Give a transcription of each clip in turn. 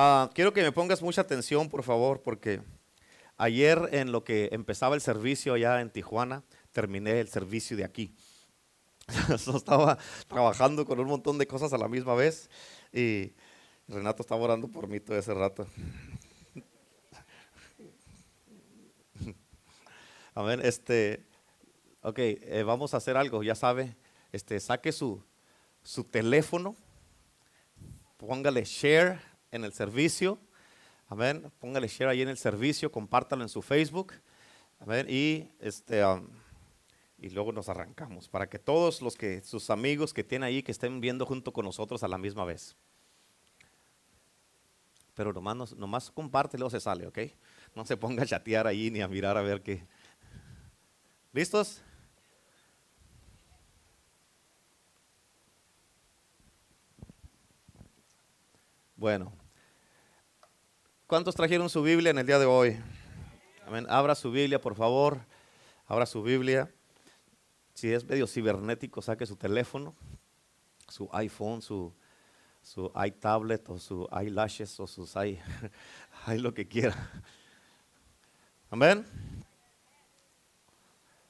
Ah, quiero que me pongas mucha atención, por favor, porque ayer en lo que empezaba el servicio allá en Tijuana, terminé el servicio de aquí. estaba trabajando con un montón de cosas a la misma vez y Renato estaba orando por mí todo ese rato. Amén. Este, ok, eh, vamos a hacer algo, ya sabe. Este, saque su, su teléfono, póngale share en el servicio. Amén. Póngale share ahí en el servicio, compártalo en su Facebook. Amén. Y este. Um, y luego nos arrancamos para que todos los que sus amigos que tienen ahí que estén viendo junto con nosotros a la misma vez. Pero nomás, nomás comparte y luego se sale, ¿ok? No se ponga a chatear ahí ni a mirar a ver qué. ¿Listos? Bueno, ¿cuántos trajeron su Biblia en el día de hoy? Amén. Abra su Biblia, por favor. Abra su Biblia. Si es medio cibernético, saque su teléfono, su iPhone, su, su iTablet o su eyelashes o sus i, lo que quiera. Amén.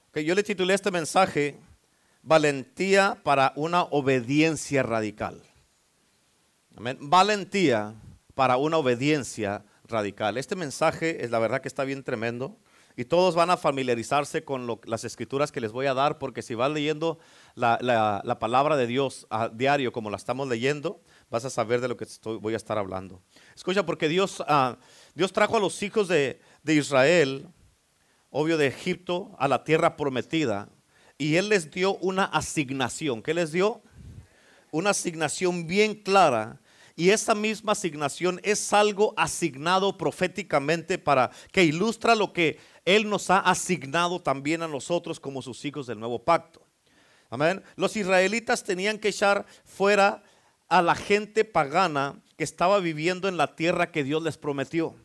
Okay, yo le titulé este mensaje Valentía para una obediencia radical. Valentía para una obediencia radical. Este mensaje es la verdad que está bien tremendo. Y todos van a familiarizarse con las escrituras que les voy a dar, porque si vas leyendo la, palabra de Dios a diario como la estamos leyendo, vas a saber de lo que voy a estar hablando. Escucha, porque Dios, ah, Dios trajo a los hijos de, de Israel, obvio de Egipto, a la tierra prometida, y Él les dio una asignación. ¿Qué les dio? Una asignación bien clara y esa misma asignación es algo asignado proféticamente para que ilustra lo que Él nos ha asignado también a nosotros como sus hijos del nuevo pacto. Amén. Los israelitas tenían que echar fuera a la gente pagana que estaba viviendo en la tierra que Dios les prometió.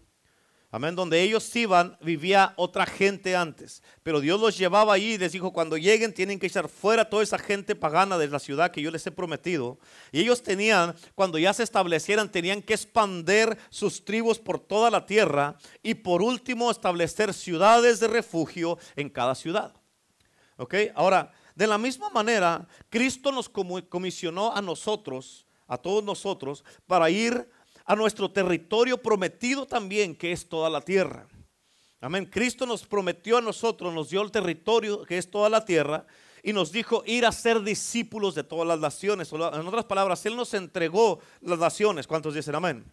Amén. Donde ellos iban, vivía otra gente antes. Pero Dios los llevaba allí y les dijo, cuando lleguen tienen que echar fuera toda esa gente pagana de la ciudad que yo les he prometido. Y ellos tenían, cuando ya se establecieran, tenían que expander sus tribus por toda la tierra. Y por último, establecer ciudades de refugio en cada ciudad. ¿Ok? Ahora, de la misma manera, Cristo nos comisionó a nosotros, a todos nosotros, para ir a nuestro territorio prometido también, que es toda la tierra. Amén. Cristo nos prometió a nosotros, nos dio el territorio que es toda la tierra y nos dijo ir a ser discípulos de todas las naciones. En otras palabras, Él nos entregó las naciones. ¿Cuántos dicen amén?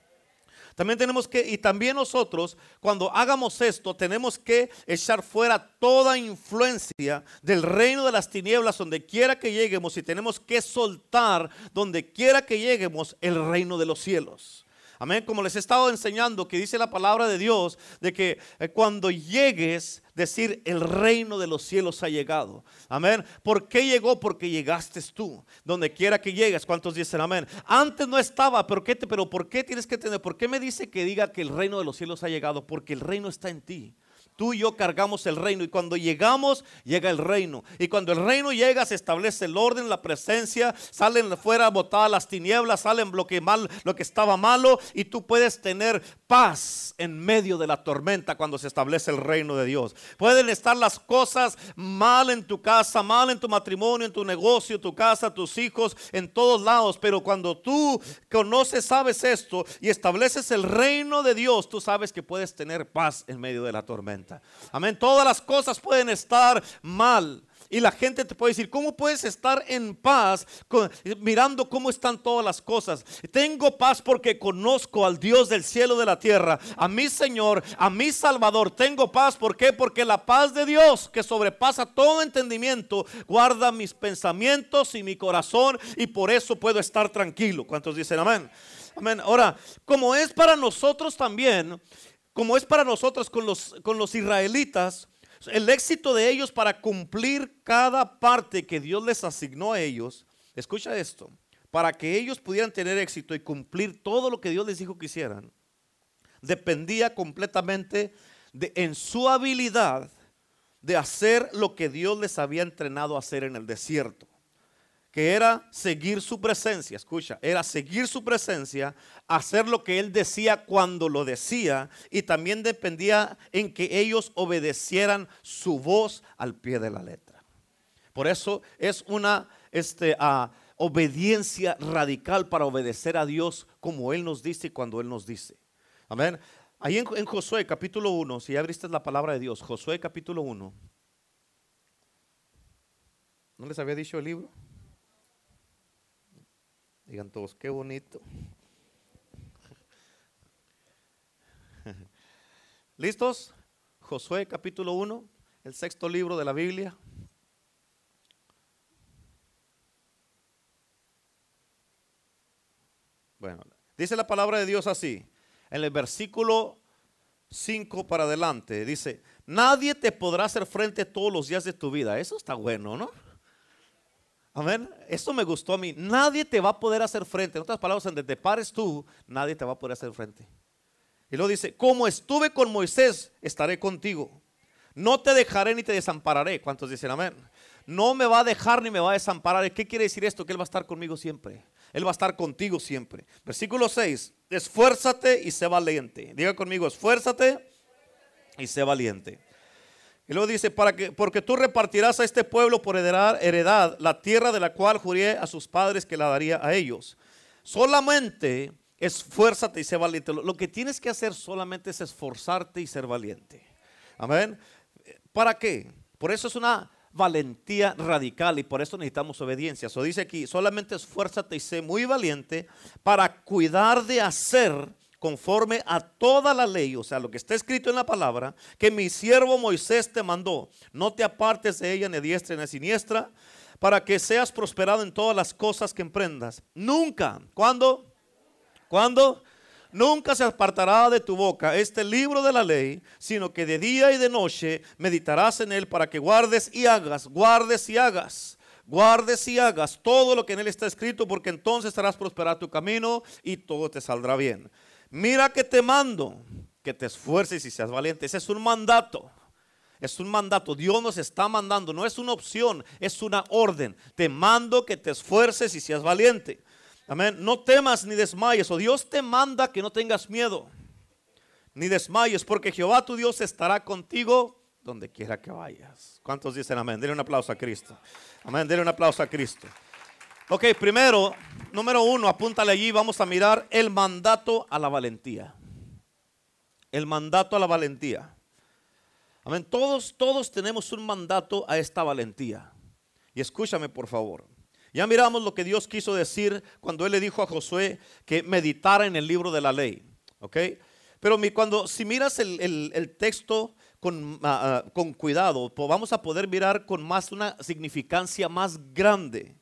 También tenemos que, y también nosotros, cuando hagamos esto, tenemos que echar fuera toda influencia del reino de las tinieblas donde quiera que lleguemos y tenemos que soltar donde quiera que lleguemos el reino de los cielos. Amén. Como les he estado enseñando que dice la palabra de Dios de que eh, cuando llegues, decir el reino de los cielos ha llegado. Amén. ¿Por qué llegó? Porque llegaste tú. Donde quiera que llegues. ¿Cuántos dicen amén? Antes no estaba, pero ¿qué te, pero ¿por qué tienes que tener? ¿Por qué me dice que diga que el reino de los cielos ha llegado? Porque el reino está en ti. Tú y yo cargamos el reino y cuando llegamos, llega el reino. Y cuando el reino llega, se establece el orden, la presencia, salen fuera botadas las tinieblas, salen lo mal, lo que estaba malo y tú puedes tener paz en medio de la tormenta cuando se establece el reino de Dios. Pueden estar las cosas mal en tu casa, mal en tu matrimonio, en tu negocio, tu casa, tus hijos, en todos lados, pero cuando tú conoces, sabes esto y estableces el reino de Dios, tú sabes que puedes tener paz en medio de la tormenta. Amén. Todas las cosas pueden estar mal. Y la gente te puede decir, ¿cómo puedes estar en paz mirando cómo están todas las cosas? Tengo paz porque conozco al Dios del cielo de la tierra, a mi Señor, a mi Salvador. Tengo paz. Porque la paz de Dios que sobrepasa todo entendimiento guarda mis pensamientos y mi corazón y por eso puedo estar tranquilo. ¿Cuántos dicen amén? Amén. Ahora, como es para nosotros también, como es para nosotros con los, con los israelitas, el éxito de ellos para cumplir cada parte que Dios les asignó a ellos, escucha esto, para que ellos pudieran tener éxito y cumplir todo lo que Dios les dijo que hicieran, dependía completamente de en su habilidad de hacer lo que Dios les había entrenado a hacer en el desierto. Que era seguir su presencia, escucha, era seguir su presencia, hacer lo que él decía cuando lo decía y también dependía en que ellos obedecieran su voz al pie de la letra. Por eso es una este, ah, obediencia radical para obedecer a Dios como Él nos dice y cuando Él nos dice. Amén. Ahí en, en Josué capítulo 1, si ya abriste la palabra de Dios, Josué capítulo 1. ¿No les había dicho el libro? Digan todos, qué bonito. ¿Listos? Josué capítulo 1, el sexto libro de la Biblia. Bueno, dice la palabra de Dios así, en el versículo 5 para adelante, dice, nadie te podrá hacer frente todos los días de tu vida. Eso está bueno, ¿no? Amén. Esto me gustó a mí. Nadie te va a poder hacer frente. En otras palabras, donde te pares tú, nadie te va a poder hacer frente. Y luego dice, como estuve con Moisés, estaré contigo. No te dejaré ni te desampararé. ¿Cuántos dicen amén? No me va a dejar ni me va a desamparar. ¿Qué quiere decir esto? Que Él va a estar conmigo siempre. Él va a estar contigo siempre. Versículo 6. Esfuérzate y sé valiente. Diga conmigo, esfuérzate y sé valiente. Y luego dice, para que, porque tú repartirás a este pueblo por heredad, heredad la tierra de la cual juré a sus padres que la daría a ellos. Solamente esfuérzate y sé valiente. Lo, que tienes que hacer solamente es esforzarte y ser valiente. Amén. ¿Para qué? Por eso es una valentía radical y por eso necesitamos obediencia. Eso dice aquí, solamente esfuérzate y sé muy valiente para cuidar de hacer conforme a toda la ley, o sea, lo que está escrito en la palabra, que mi siervo Moisés te mandó. No te apartes de ella ni diestra ni siniestra, para que seas prosperado en todas las cosas que emprendas. Nunca, ¿cuándo? ¿Cuándo? Nunca se apartará de tu boca este libro de la ley, sino que de día y de noche meditarás en él para que guardes y hagas, guardes y hagas guardes y hagas todo lo que en él está escrito, porque entonces harás prosperar tu camino y todo te saldrá bien. Mira que te mando, que te esfuerces y seas valiente. Ese es un mandato. Es un mandato. Dios nos está mandando. No es una opción, es una orden. Te mando que te esfuerces y seas valiente. Amén. No temas ni desmayes. O Dios te manda que no tengas miedo. Ni desmayes, porque Jehová tu Dios estará contigo donde quiera que vayas. ¿Cuántos dicen amén? Denle un aplauso a Cristo. Amén. Denle un aplauso a Cristo. Ok, primero, número uno, apúntale allí, vamos a mirar el mandato a la valentía. El mandato a la valentía. Amén. Todos, todos tenemos un mandato a esta valentía. Y escúchame, por favor. Ya miramos lo que Dios quiso decir cuando Él le dijo a Josué que meditara en el libro de la ley. ¿Ok? Pero cuando, si miras el, texto con, ah, ah, con cuidado, vamos a poder mirar con más una significancia más grande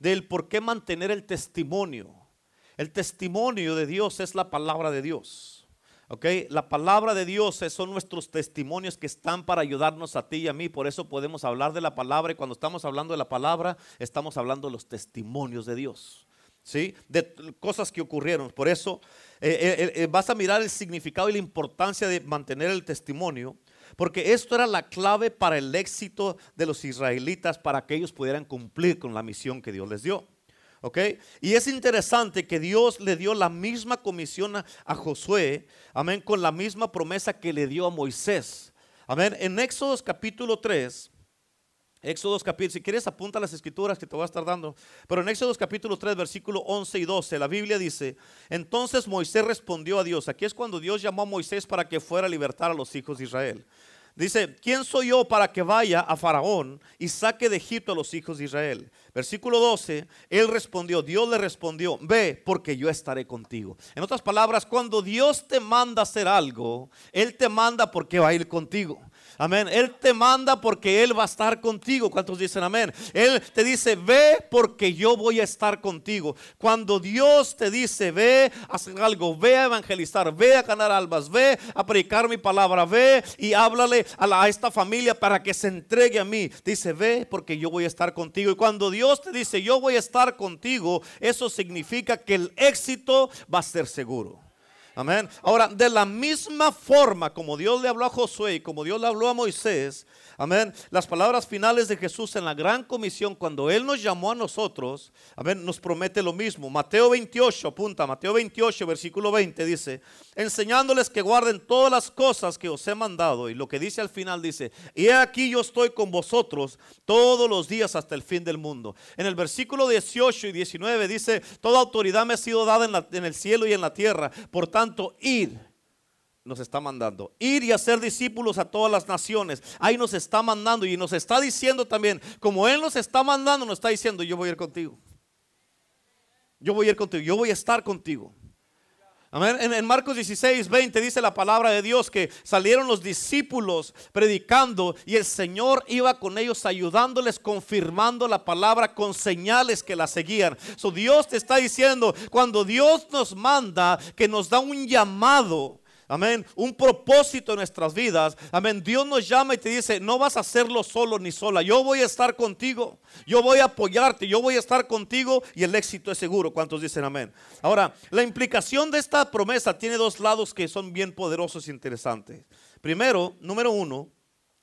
del por qué mantener el testimonio. El testimonio de Dios es la palabra de Dios. ¿Ok? La palabra de Dios son nuestros testimonios que están para ayudarnos a ti y a mí. Por eso podemos hablar de la palabra y cuando estamos hablando de la palabra, estamos hablando de los testimonios de Dios. ¿Sí? De cosas que ocurrieron. Por eso eh, eh, eh, vas a mirar el significado y la importancia de mantener el testimonio. Porque esto era la clave para el éxito de los israelitas, para que ellos pudieran cumplir con la misión que Dios les dio. ¿Ok? Y es interesante que Dios le dio la misma comisión a, Josué, amén, con la misma promesa que le dio a Moisés. Amén. En Éxodo capítulo 3, Éxodo capítulo, si quieres apunta las escrituras que te voy a estar dando. Pero en Éxodo capítulo 3, versículo 11 y 12, la Biblia dice, entonces Moisés respondió a Dios. Aquí es cuando Dios llamó a Moisés para que fuera a libertar a los hijos de Israel. Dice, ¿quién soy yo para que vaya a Faraón y saque de Egipto a los hijos de Israel? Versículo 12, él respondió, Dios le respondió, ve porque yo estaré contigo. En otras palabras, cuando Dios te manda hacer algo, Él te manda porque va a ir contigo. Amén. Él te manda porque Él va a estar contigo. ¿Cuántos dicen amén? Él te dice, ve porque yo voy a estar contigo. Cuando Dios te dice, ve a hacer algo, ve a evangelizar, ve a ganar almas, ve a predicar mi palabra, ve y háblale a, a esta familia para que se entregue a mí. Dice, ve porque yo voy a estar contigo. Y cuando Dios te dice, yo voy a estar contigo, eso significa que el éxito va a ser seguro. Amén. Ahora, de la misma forma como Dios le habló a Josué y como Dios le habló a Moisés, amén, las palabras finales de Jesús en la gran comisión, cuando Él nos llamó a nosotros, amén, nos promete lo mismo. Mateo 28, apunta, Mateo 28, versículo 20, dice, enseñándoles que guarden todas las cosas que os he mandado. Y lo que dice al final dice, y aquí yo estoy con vosotros todos los días hasta el fin del mundo. En el versículo 18 y 19 dice, toda autoridad me ha sido dada en, en el cielo y en la tierra. Por tanto, tanto, ir nos está mandando. Ir y hacer discípulos a todas las naciones. Ahí nos está mandando y nos está diciendo también, como Él nos está mandando, nos está diciendo, yo voy a ir contigo. Yo voy a ir contigo, yo voy a estar contigo. En, en, Marcos 16, 20 dice la palabra de Dios que salieron los discípulos predicando y el Señor iba con ellos ayudándoles, confirmando la palabra con señales que la seguían. So Dios te está diciendo, cuando Dios nos manda, que nos da un llamado, Amén. Un propósito en nuestras vidas. Amén. Dios nos llama y te dice, no vas a hacerlo solo ni sola. Yo voy a estar contigo. Yo voy a apoyarte. Yo voy a estar contigo y el éxito es seguro. ¿Cuántos dicen amén? Ahora, la implicación de esta promesa tiene dos lados que son bien poderosos e interesantes. Primero, número uno,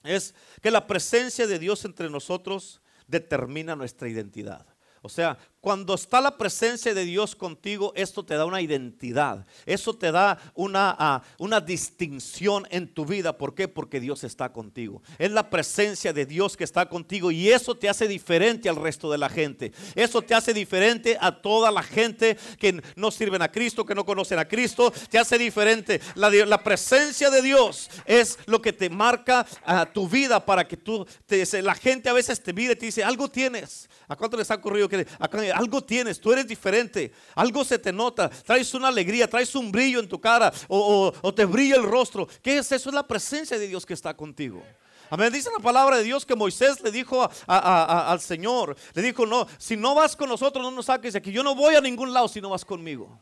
es que la presencia de Dios entre nosotros determina nuestra identidad. O sea, cuando está la presencia de Dios contigo, esto te da una identidad. Eso te da una, ah, una distinción en tu vida. ¿Por qué? Porque Dios está contigo. Es la presencia de Dios que está contigo y eso te hace diferente al resto de la gente. Eso te hace diferente a toda la gente que no sirven a Cristo, que no conocen a Cristo. Te hace diferente. La, presencia de Dios es lo que te marca a tu vida para que tú, te, la gente a veces te mire y te dice, algo tienes. ¿A cuánto les ha ocurrido que algo tienes, tú eres diferente, algo se te nota, traes una alegría, traes un brillo en tu cara o, te brilla el rostro. ¿Qué es eso? Es la presencia de Dios que está contigo. Amén. Dice la palabra de Dios que Moisés le dijo al Señor, le dijo, no, si no vas con nosotros, no nos saques de aquí. Yo no voy a ningún lado si no vas conmigo.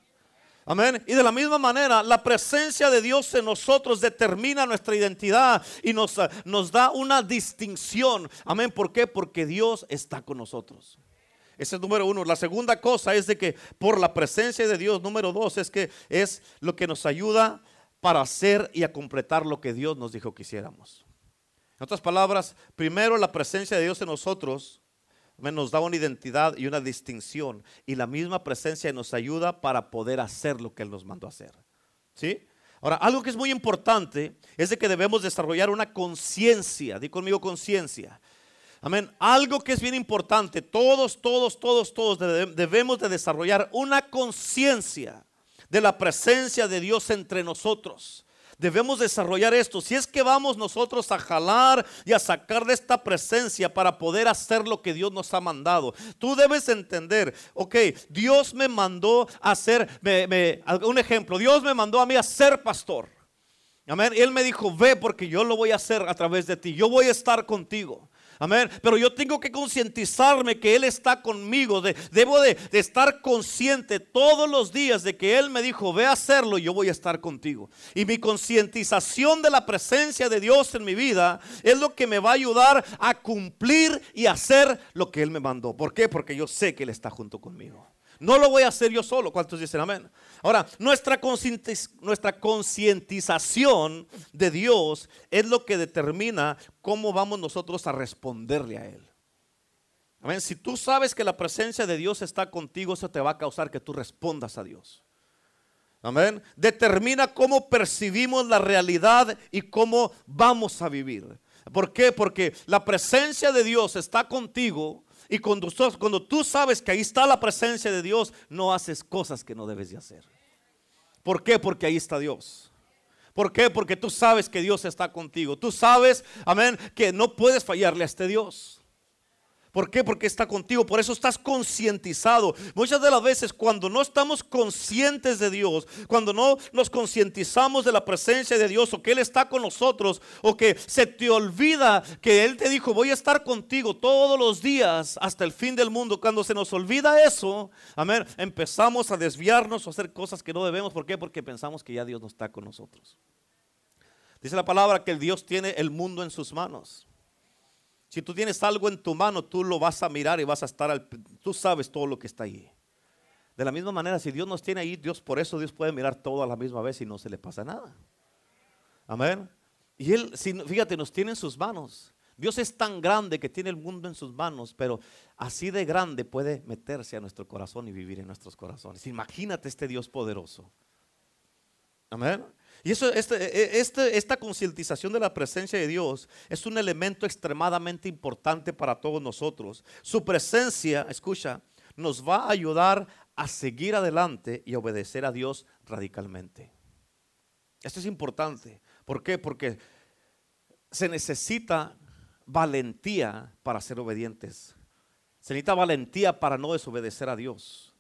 Amén. Y de la misma manera, la presencia de Dios en nosotros determina nuestra identidad y nos, nos da una distinción. Amén. ¿Por qué? Porque Dios está con nosotros. Ese es número uno. La segunda cosa es de que por la presencia de Dios, número dos, es que es lo que nos ayuda para hacer y a completar lo que Dios nos dijo que hiciéramos. En otras palabras, primero la presencia de Dios en nosotros nos da una identidad y una distinción. Y la misma presencia nos ayuda para poder hacer lo que Él nos mandó a hacer. ¿Sí? Ahora, algo que es muy importante es de que debemos desarrollar una conciencia. Di conmigo conciencia. Amén. Algo que es bien importante, todos, todos, todos, todos debemos de desarrollar una conciencia de la presencia de Dios entre nosotros. Debemos desarrollar esto. Si es que vamos nosotros a jalar y a sacar de esta presencia para poder hacer lo que Dios nos ha mandado. Tú debes entender, ok, Dios me mandó a ser, un ejemplo, Dios me mandó a mí a ser pastor. Amén. Él me dijo, ve porque yo lo voy a hacer a través de ti. Yo voy a estar contigo. Amén. Pero yo tengo que concientizarme que Él está conmigo. debo de, estar consciente todos los días de que Él me dijo, ve a hacerlo, yo voy a estar contigo. Y mi concientización de la presencia de Dios en mi vida es lo que me va a ayudar a cumplir y hacer lo que Él me mandó. ¿Por qué? Porque yo sé que Él está junto conmigo. No lo voy a hacer yo solo. ¿Cuántos dicen amén? Ahora, nuestra concientización de Dios es lo que determina cómo vamos nosotros a responderle a Él. Amén. Si tú sabes que la presencia de Dios está contigo, eso te va a causar que tú respondas a Dios. Amén. Determina cómo percibimos la realidad y cómo vamos a vivir. ¿Por qué? Porque la presencia de Dios está contigo y cuando, tú sabes que ahí está la presencia de Dios, no haces cosas que no debes de hacer. ¿Por qué? Porque ahí está Dios. ¿Por qué? Porque tú sabes que Dios está contigo. Tú sabes, amén, que no puedes fallarle a este Dios. ¿Por qué? Porque está contigo. Por eso estás concientizado. Muchas de las veces cuando no estamos conscientes de Dios, cuando no nos concientizamos de la presencia de Dios o que Él está con nosotros o que se te olvida que Él te dijo voy a estar contigo todos los días hasta el fin del mundo. Cuando se nos olvida eso, amén, empezamos a desviarnos o hacer cosas que no debemos. ¿Por qué? Porque pensamos que ya Dios no está con nosotros. Dice la palabra que el Dios tiene el mundo en sus manos. Si tú tienes algo en tu mano, tú lo vas a mirar y vas a estar al... Tú sabes todo lo que está ahí. De la misma manera, si Dios nos tiene ahí, Dios por eso Dios puede mirar todo a la misma vez y no se le pasa nada. Amén. Y Él, fíjate, nos tiene en sus manos. Dios es tan grande que tiene el mundo en sus manos, pero así de grande puede meterse a nuestro corazón y vivir en nuestros corazones. Imagínate este Dios poderoso. Amén. Y eso, este, e, este, esta concientización de la presencia de Dios es un elemento extremadamente importante para todos nosotros. Su presencia, escucha, nos va a ayudar a seguir adelante y obedecer a Dios radicalmente. Esto es importante. ¿Por qué? Porque se necesita valentía para ser obedientes. Se necesita valentía para no desobedecer a Dios.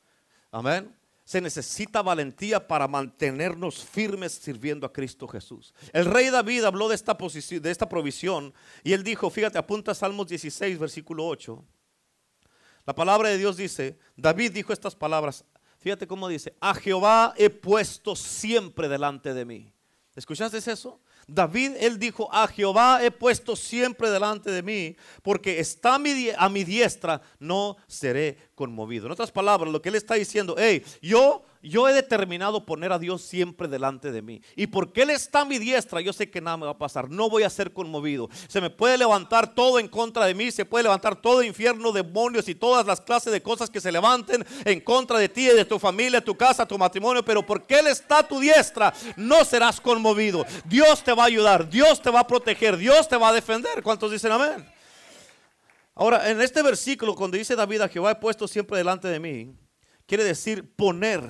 Amén se necesita valentía para mantenernos firmes sirviendo a Cristo Jesús. El rey David habló de esta, posición, de esta provisión y él dijo, fíjate, apunta Salmos 16, versículo 8. La palabra de Dios dice, David dijo estas palabras, fíjate cómo dice, a Jehová he puesto siempre delante de mí. ¿Escuchaste eso? David, él dijo, a Jehová he puesto siempre delante de mí, porque está a mi, diestra, no seré conmovido. En otras palabras, lo que él está diciendo, hey, yo yo he determinado poner a Dios siempre delante de mí. Y porque Él está a mi diestra, yo sé que nada me va a pasar. No voy a ser conmovido. Se me puede levantar todo en contra de mí. Se puede levantar todo infierno, demonios y todas las clases de cosas que se levanten en contra de ti, de tu familia, tu casa, tu matrimonio. Pero porque Él está a tu diestra, no serás conmovido. Dios te va a ayudar. Dios te va a proteger. Dios te va a defender. ¿Cuántos dicen amén? Ahora, en este versículo, cuando dice David, a Jehová he puesto siempre delante de mí, quiere decir poner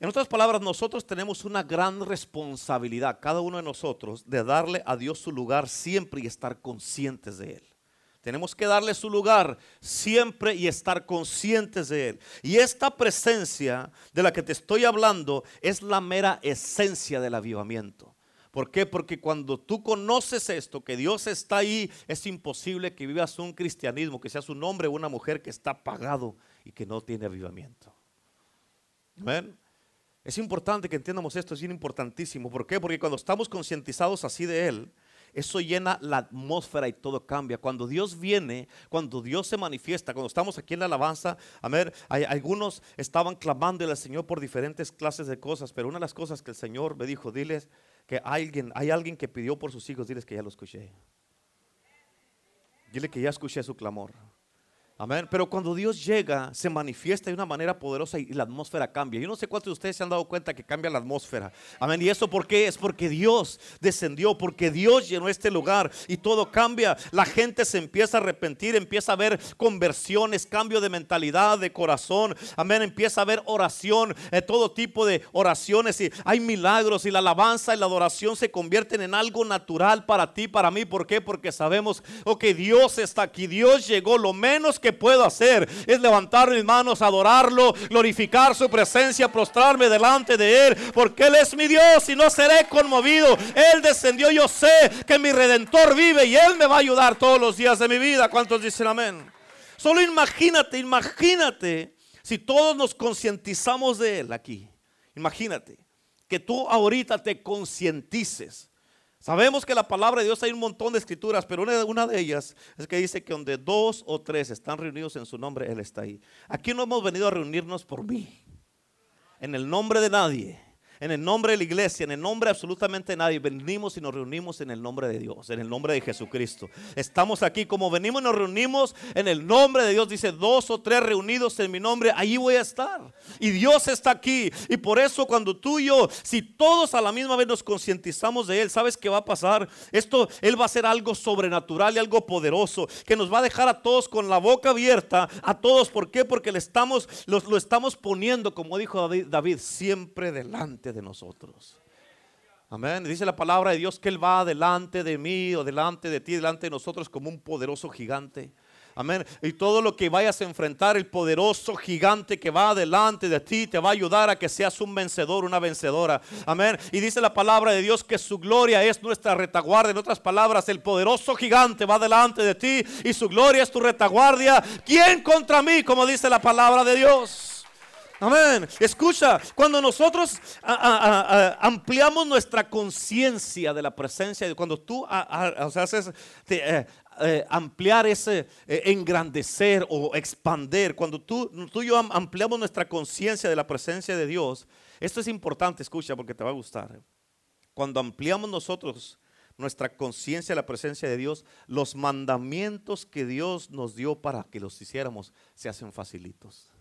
en otras palabras, nosotros tenemos una gran responsabilidad, cada uno de nosotros, de darle a Dios su lugar siempre y estar conscientes de Él. Tenemos que darle su lugar siempre y estar conscientes de Él. Y esta presencia de la que te estoy hablando es la mera esencia del avivamiento. ¿Por qué? Porque cuando tú conoces esto, que Dios está ahí, es imposible que vivas un cristianismo, que seas un hombre o una mujer que está apagado y que no tiene avivamiento. Amén. Es importante que entiendamos esto, es bien importantísimo. ¿Por qué? Porque cuando estamos concientizados así de Él, eso llena la atmósfera y todo cambia. Cuando Dios viene, cuando Dios se manifiesta, cuando estamos aquí en la alabanza, a ver, hay, algunos estaban clamando al Señor por diferentes clases de cosas, pero una de las cosas que el Señor me dijo, diles que alguien, hay alguien que pidió por sus hijos, diles que ya lo escuché. Dile que ya escuché su clamor. Amén. Pero cuando Dios llega, se manifiesta de una manera poderosa y la atmósfera cambia. Yo no sé cuántos de ustedes se han dado cuenta que cambia la atmósfera. Amén. ¿Y eso por qué? Es porque Dios descendió, porque Dios llenó este lugar y todo cambia. La gente se empieza a arrepentir, empieza a ver conversiones, cambio de mentalidad, de corazón. Amén. Empieza a ver oración, eh, todo tipo de oraciones y hay milagros y la alabanza y la adoración se convierten en algo natural para ti, para mí. ¿Por qué? Porque sabemos, ok, Dios está aquí, Dios llegó, lo menos que puedo hacer es levantar mis manos, adorarlo, glorificar su presencia, prostrarme delante de Él, porque Él es mi Dios y no seré conmovido. Él descendió, yo sé que mi redentor vive y Él me va a ayudar todos los días de mi vida. ¿Cuántos dicen amén? Solo imagínate, imagínate si todos nos concientizamos de Él aquí. Imagínate que tú ahorita te concientices Sabemos que la palabra de Dios hay un montón de escrituras, pero una, una, de ellas es que dice que donde dos o tres están reunidos en su nombre, Él está ahí. Aquí no hemos venido a reunirnos por mí, en el nombre de nadie en el nombre de la iglesia, en el nombre de absolutamente nadie. Venimos y nos reunimos en el nombre de Dios, en el nombre de Jesucristo. Estamos aquí como venimos y nos reunimos en el nombre de Dios. Dice, dos o tres reunidos en mi nombre, ahí voy a estar. Y Dios está aquí. Y por eso cuando tú y yo, si todos a la misma vez nos concientizamos de Él, ¿sabes qué va a pasar? Esto, Él va a hacer algo sobrenatural y algo poderoso, que nos va a dejar a todos con la boca abierta, a todos. ¿Por qué? Porque le estamos, lo, estamos poniendo, como dijo David siempre delante de nosotros. Amén. Dice la palabra de Dios que Él va delante de mí o delante de ti, delante de nosotros como un poderoso gigante. Amén. Y todo lo que vayas a enfrentar, el poderoso gigante que va delante de ti, te va a ayudar a que seas un vencedor, una vencedora. Amén. Y dice la palabra de Dios que su gloria es nuestra retaguardia. En otras palabras, el poderoso gigante va delante de ti y su gloria es tu retaguardia. ¿Quién contra mí? Como dice la palabra de Dios. Amén. Escucha, cuando nosotros ampliamos nuestra conciencia de la presencia, cuando tú haces, eh, eh, ampliar ese, eh, engrandecer o expander, cuando tú, tú y yo ampliamos nuestra conciencia de la presencia de Dios, esto es importante, escucha, porque te va a gustar. Cuando ampliamos nosotros nuestra conciencia de la presencia de Dios, los mandamientos que Dios nos dio para que los hiciéramos se hacen facilitos.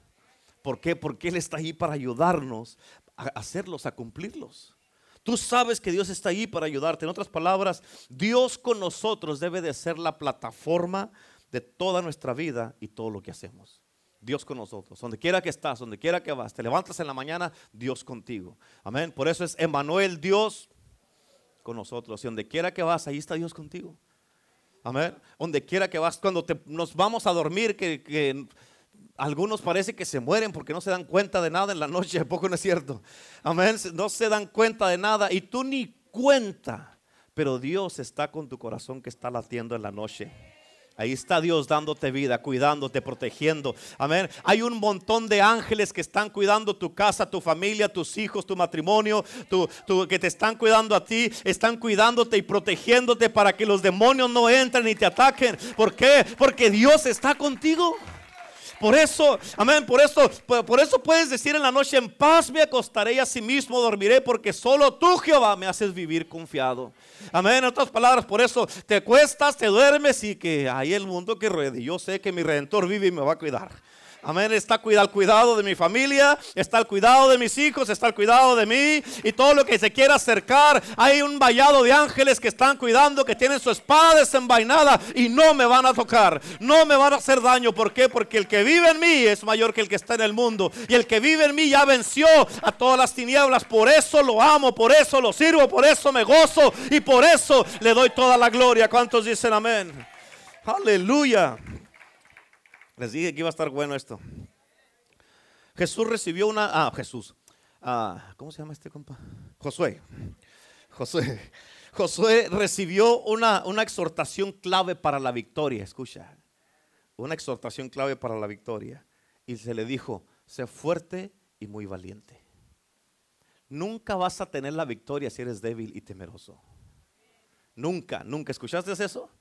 ¿Por qué? Porque Él está ahí para ayudarnos a hacerlos, a cumplirlos. Tú sabes que Dios está ahí para ayudarte. En otras palabras, Dios con nosotros debe de ser la plataforma de toda nuestra vida y todo lo que hacemos. Dios con nosotros. Donde quiera que estás, donde quiera que vas, te levantas en la mañana, Dios contigo. Amén. Por eso es Emmanuel, Dios con nosotros. Y donde quiera que vas, ahí está Dios contigo. Amén. Donde quiera que vas, cuando nos vamos a dormir, que algunos parece que se mueren porque no se dan cuenta de nada en la noche, poco no es cierto. Amén, no se dan cuenta de nada y tú ni cuenta, pero Dios está con tu corazón que está latiendo en la noche. Ahí está Dios dándote vida, cuidándote, protegiendo. Amén. Hay un montón de ángeles que están cuidando tu casa, tu familia, tus hijos, tu matrimonio, tu, que te están cuidando a ti, están cuidándote y protegiéndote para que los demonios no entren y te ataquen. ¿Por qué? Porque Dios está contigo. Por eso, amén, por eso, por eso puedes decir en la noche, en paz me acostaré y así mismo dormiré, porque solo tú, Jehová, me haces vivir confiado. Amén, en otras palabras, por eso te cuestas, te duermes y que hay el mundo que ruede. Yo sé que mi redentor vive y me va a cuidar. Amén. Está al cuidado de mi familia, está al cuidado de mis hijos, está al cuidado de mí y todo lo que se quiera acercar. Hay un vallado de ángeles que están cuidando, que tienen su espada desenvainada y no me van a tocar, no me van a hacer daño. ¿Por qué? Porque el que vive en mí es mayor que el que está en el mundo y el que vive en mí ya venció a todas las tinieblas. Por eso lo amo, por eso lo sirvo, por eso me gozo y por eso le doy toda la gloria. ¿Cuántos dicen amén? Aleluya. Les dije que iba a estar bueno esto. Jesús recibió una. Ah, Jesús. Ah, ¿Cómo se llama este compa? Josué. Josué. Josué recibió una, una exhortación clave para la victoria. Escucha. Una exhortación clave para la victoria. Y se le dijo: sé fuerte y muy valiente. Nunca vas a tener la victoria si eres débil y temeroso. Nunca, nunca. ¿Escuchaste eso?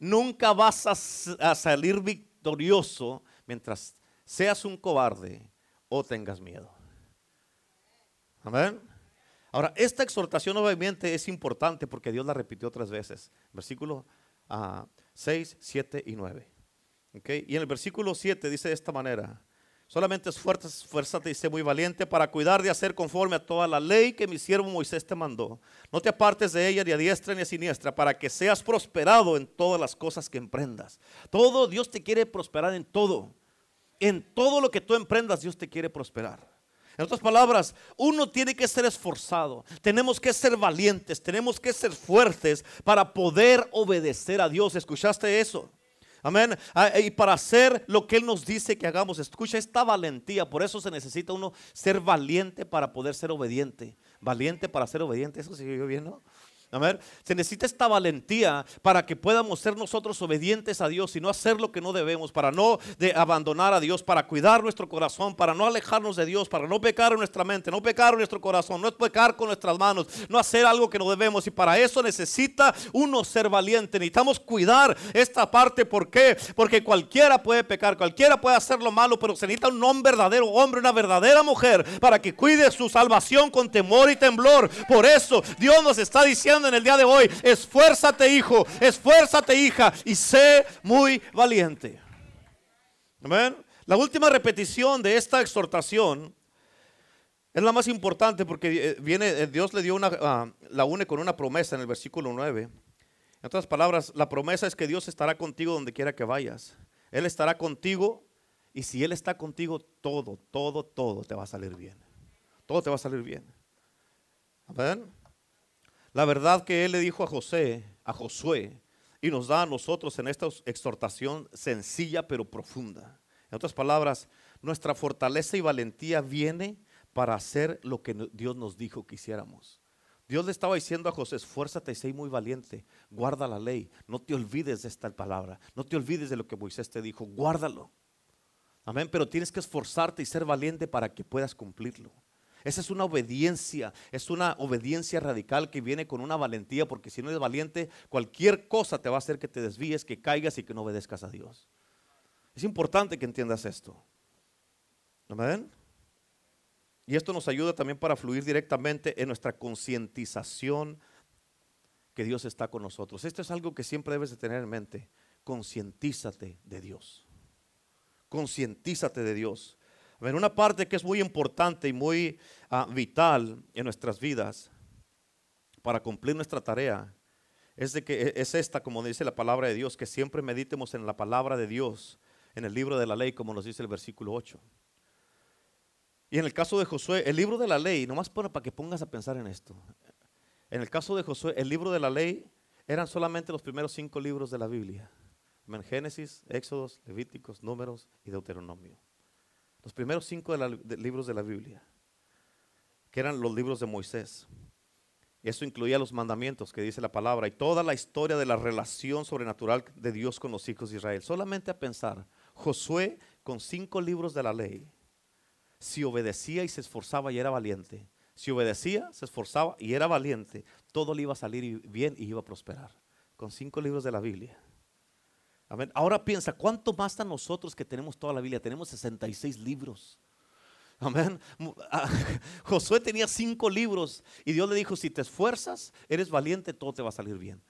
Nunca vas a, a salir victorioso victorioso mientras seas un cobarde o tengas miedo. Amén. Ahora, esta exhortación obviamente es importante porque Dios la repitió tres veces. Versículo 6, ah, 7 y 9. Y en el versículo 7 dice de esta manera, Solamente esfuérzate y sé muy valiente para cuidar de hacer conforme a toda la ley que mi siervo Moisés te mandó. No te apartes de ella ni a diestra ni a siniestra para que seas prosperado en todas las cosas que emprendas. Todo, Dios te quiere prosperar en todo. En todo lo que tú emprendas, Dios te quiere prosperar. En otras palabras, uno tiene que ser esforzado, tenemos que ser valientes, tenemos que ser fuertes para poder obedecer a Dios. ¿Escuchaste eso? Amén. Ah, y para hacer lo que Él nos dice que hagamos, escucha esta valentía. Por eso se necesita uno ser valiente para poder ser obediente. Valiente para ser obediente. Eso yo bien, ¿no? Ver, Se necesita esta valentía para que podamos ser nosotros obedientes a Dios y no hacer lo que no debemos, para no abandonar a Dios, para cuidar nuestro corazón, para no alejarnos de Dios, para no pecar en nuestra mente, no pecar en nuestro corazón, no pecar con nuestras manos, no hacer algo que no debemos. Y para eso necesita uno ser valiente. Necesitamos cuidar esta parte. ¿Por qué? Porque cualquiera puede pecar, cualquiera puede hacer lo malo, pero se necesita un hombre verdadero hombre, una verdadera mujer, para que cuide su salvación con temor y temblor. Por eso Dios nos está diciendo en el día de hoy, esfuérzate hijo, esfuérzate hija y sé muy valiente. Amén. La última repetición de esta exhortación es la más importante porque eh, viene, eh, Dios le dio una, ah, la une con una promesa en el versículo 9. En otras palabras, la promesa es que Dios estará contigo donde quiera que vayas. Él estará contigo y si Él está contigo, todo, todo, todo te va a salir bien. Todo te va a salir bien. Amén. La verdad que él le dijo a José, a Josué, y nos da a nosotros en esta exhortación sencilla pero profunda. En otras palabras, nuestra fortaleza y valentía viene para hacer lo que Dios nos dijo que hiciéramos. Dios le estaba diciendo a José, esfuérzate y sé muy valiente, guarda la ley, no te olvides de esta palabra, no te olvides de lo que Moisés te dijo, guárdalo. Amén, pero tienes que esforzarte y ser valiente para que puedas cumplirlo. Esa es una obediencia, es una obediencia radical que viene con una valentía, porque si no eres valiente, cualquier cosa te va a hacer que te desvíes, que caigas y que no obedezcas a Dios. Es importante que entiendas esto. Y esto nos ayuda también para fluir directamente en nuestra concientización que Dios está con nosotros. Esto es algo que siempre debes de tener en mente. Concientízate de Dios. Concientízate de Dios. Ver, una parte que es muy importante y muy ah, vital en nuestras vidas para cumplir nuestra tarea es de que e, es esta, como dice la palabra de Dios, que siempre meditemos en la palabra de Dios, en el libro de la ley, como nos dice el versículo 8. Y en el caso de Josué, el libro de la ley, nomás para que pongas a pensar en esto. En el caso de Josué, el libro de la ley eran solamente los primeros cinco libros de la Biblia. Génesis, Éxodos, Levíticos, Números y Deuteronomio. Los primeros cinco libros de la Biblia, que eran los libros de Moisés. Eso incluía los mandamientos que dice la palabra y toda la historia de la relación sobrenatural de Dios con los hijos de Israel. Solamente a pensar, Josué con cinco libros de la ley, si obedecía y se esforzaba y era valiente, si obedecía, se esforzaba y era valiente, todo le iba a salir bien y iba a prosperar. Con cinco libros de la Biblia. Ahora piensa, ¿cuánto más a nosotros que tenemos toda la Biblia? Tenemos 66 libros. Amén. Ah, Josué tenía cinco libros y Dios le dijo, si te esfuerzas, eres valiente, todo te va a salir bien.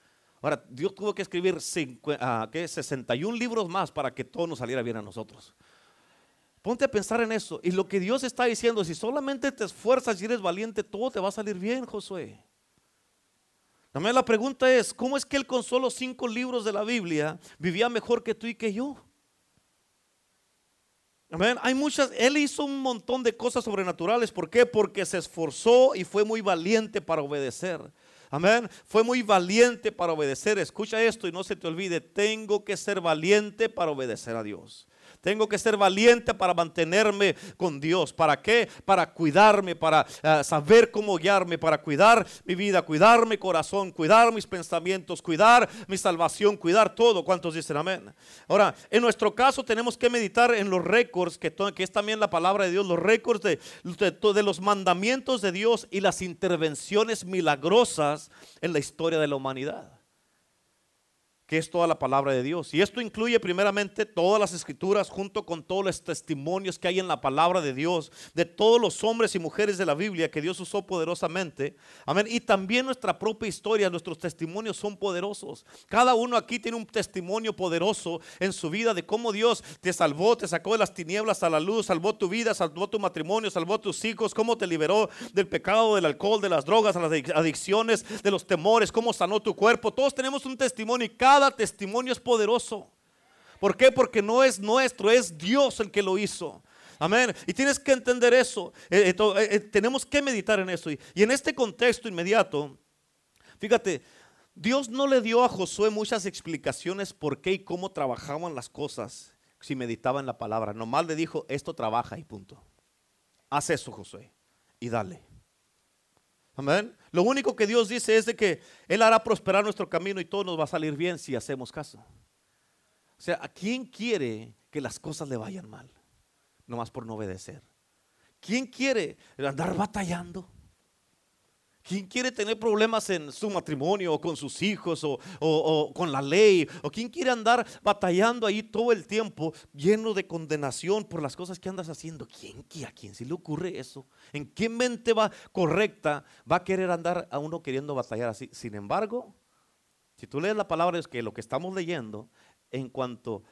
Ahora, Dios tuvo que escribir 61 ah, libros más para que todo nos saliera bien a nosotros. Ponte a pensar en eso. Y lo que Dios está diciendo, si solamente te esfuerzas y eres valiente, todo te va a salir bien, Josué. También la pregunta es, ¿cómo es que él con solo cinco libros de la Biblia vivía mejor que tú y que yo? Amén. Hay muchas, él hizo un montón de cosas sobrenaturales. ¿Por qué? Porque se esforzó y fue muy valiente para obedecer. Amén. Fue muy valiente para obedecer. Escucha esto y no se te olvide. Tengo que ser valiente para obedecer a Dios. Tengo que ser valiente para mantenerme con Dios. ¿Para qué? Para cuidarme, para eh, saber cómo guiarme, para cuidar mi vida, cuidar mi corazón, cuidar mis pensamientos, cuidar mi salvación, cuidar todo. ¿Cuántos dicen amén? Ahora, en nuestro caso tenemos que meditar en los récords, que, es también la palabra de Dios, los récords de, de los mandamientos de Dios y las intervenciones milagrosas en la historia de la humanidad que es toda la palabra de Dios. Y esto incluye primeramente todas las escrituras junto con todos los testimonios que hay en la palabra de Dios, de todos los hombres y mujeres de la Biblia que Dios usó poderosamente. Amén. Y también nuestra propia historia, nuestros testimonios son poderosos. Cada uno aquí tiene un testimonio poderoso en su vida de cómo Dios te salvó, te sacó de las tinieblas a la luz, salvó tu vida, salvó tu matrimonio, salvó tus hijos, cómo te liberó del pecado, del alcohol, de las drogas, de las adicciones, de los temores, cómo sanó tu cuerpo. Todos tenemos un testimonio y cada testimonio es poderoso. ¿Por qué? Porque no es nuestro, es Dios el que lo hizo. Amén. Y tienes que entender eso. Eh, eh, eh, tenemos que meditar en eso. Y, en este contexto inmediato, fíjate, Dios no le dio a Josué muchas explicaciones por qué y cómo trabajaban las cosas si meditaba en la palabra. Nomás le dijo, esto trabaja y punto. Haz eso, Josué, y dale. Amén. Lo único que Dios dice es de que Él hará prosperar nuestro camino y todo nos va a salir bien si hacemos caso. O sea, ¿a quién quiere que las cosas le vayan mal? Nomás por no obedecer. ¿Quién quiere andar batallando? ¿Quién quiere tener problemas en su matrimonio o con sus hijos o, con la ley? ¿O quién quiere andar batallando ahí todo el tiempo lleno de condenación por las cosas que andas haciendo? ¿Quién, ¿A quién si le ocurre eso? ¿En qué mente va correcta va a querer andar a uno queriendo batallar así? Sin embargo, si tú lees la palabra es que lo que estamos leyendo, en cuanto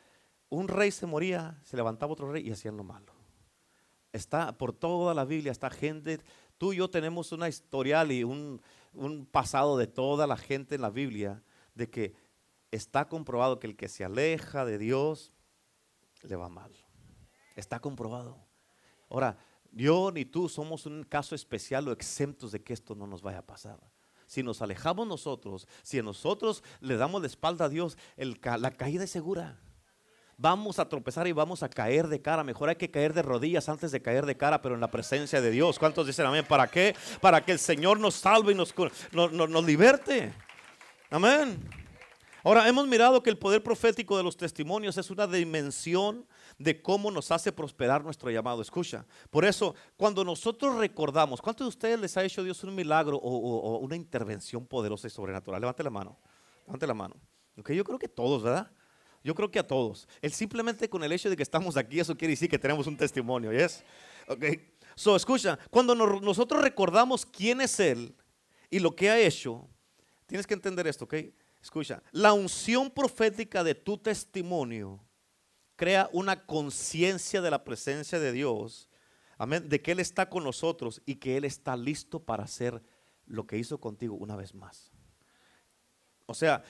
un rey se moría, se levantaba otro rey y hacían lo malo. Está por toda la Biblia, está gente Tú y yo tenemos una historial y un, pasado de toda la gente en la Biblia de que está comprobado que el que se aleja de Dios le va mal. Está comprobado. Ahora, yo ni tú somos un caso especial o exentos de que esto no nos vaya a pasar. Si nos alejamos nosotros, si nosotros le damos la espalda a Dios, la caída es segura vamos a tropezar y vamos a caer de cara. Mejor hay que caer de rodillas antes de caer de cara, pero en la presencia de Dios. ¿Cuántos dicen amén? ¿Para qué? Para que el Señor nos salve y nos, nos, liberte. Amén. Ahora, hemos mirado que el poder profético de los testimonios es una dimensión de cómo nos hace prosperar nuestro llamado. Escucha, por eso, cuando nosotros recordamos, ¿cuántos de ustedes les ha hecho Dios un milagro o, una intervención poderosa y sobrenatural? Levante la mano, levante la mano. Okay, yo creo que todos, ¿verdad? Yo creo que a todos. El simplemente con el hecho de que estamos aquí, eso quiere decir que tenemos un testimonio, ¿yes? Ok. So, escucha, cuando nosotros recordamos quién es Él y lo que ha hecho, tienes que entender esto, ¿ok? Escucha, la unción profética de tu testimonio crea una conciencia de la presencia de Dios, amén, de que Él está con nosotros y que Él está listo para hacer lo que hizo contigo una vez más. O sea,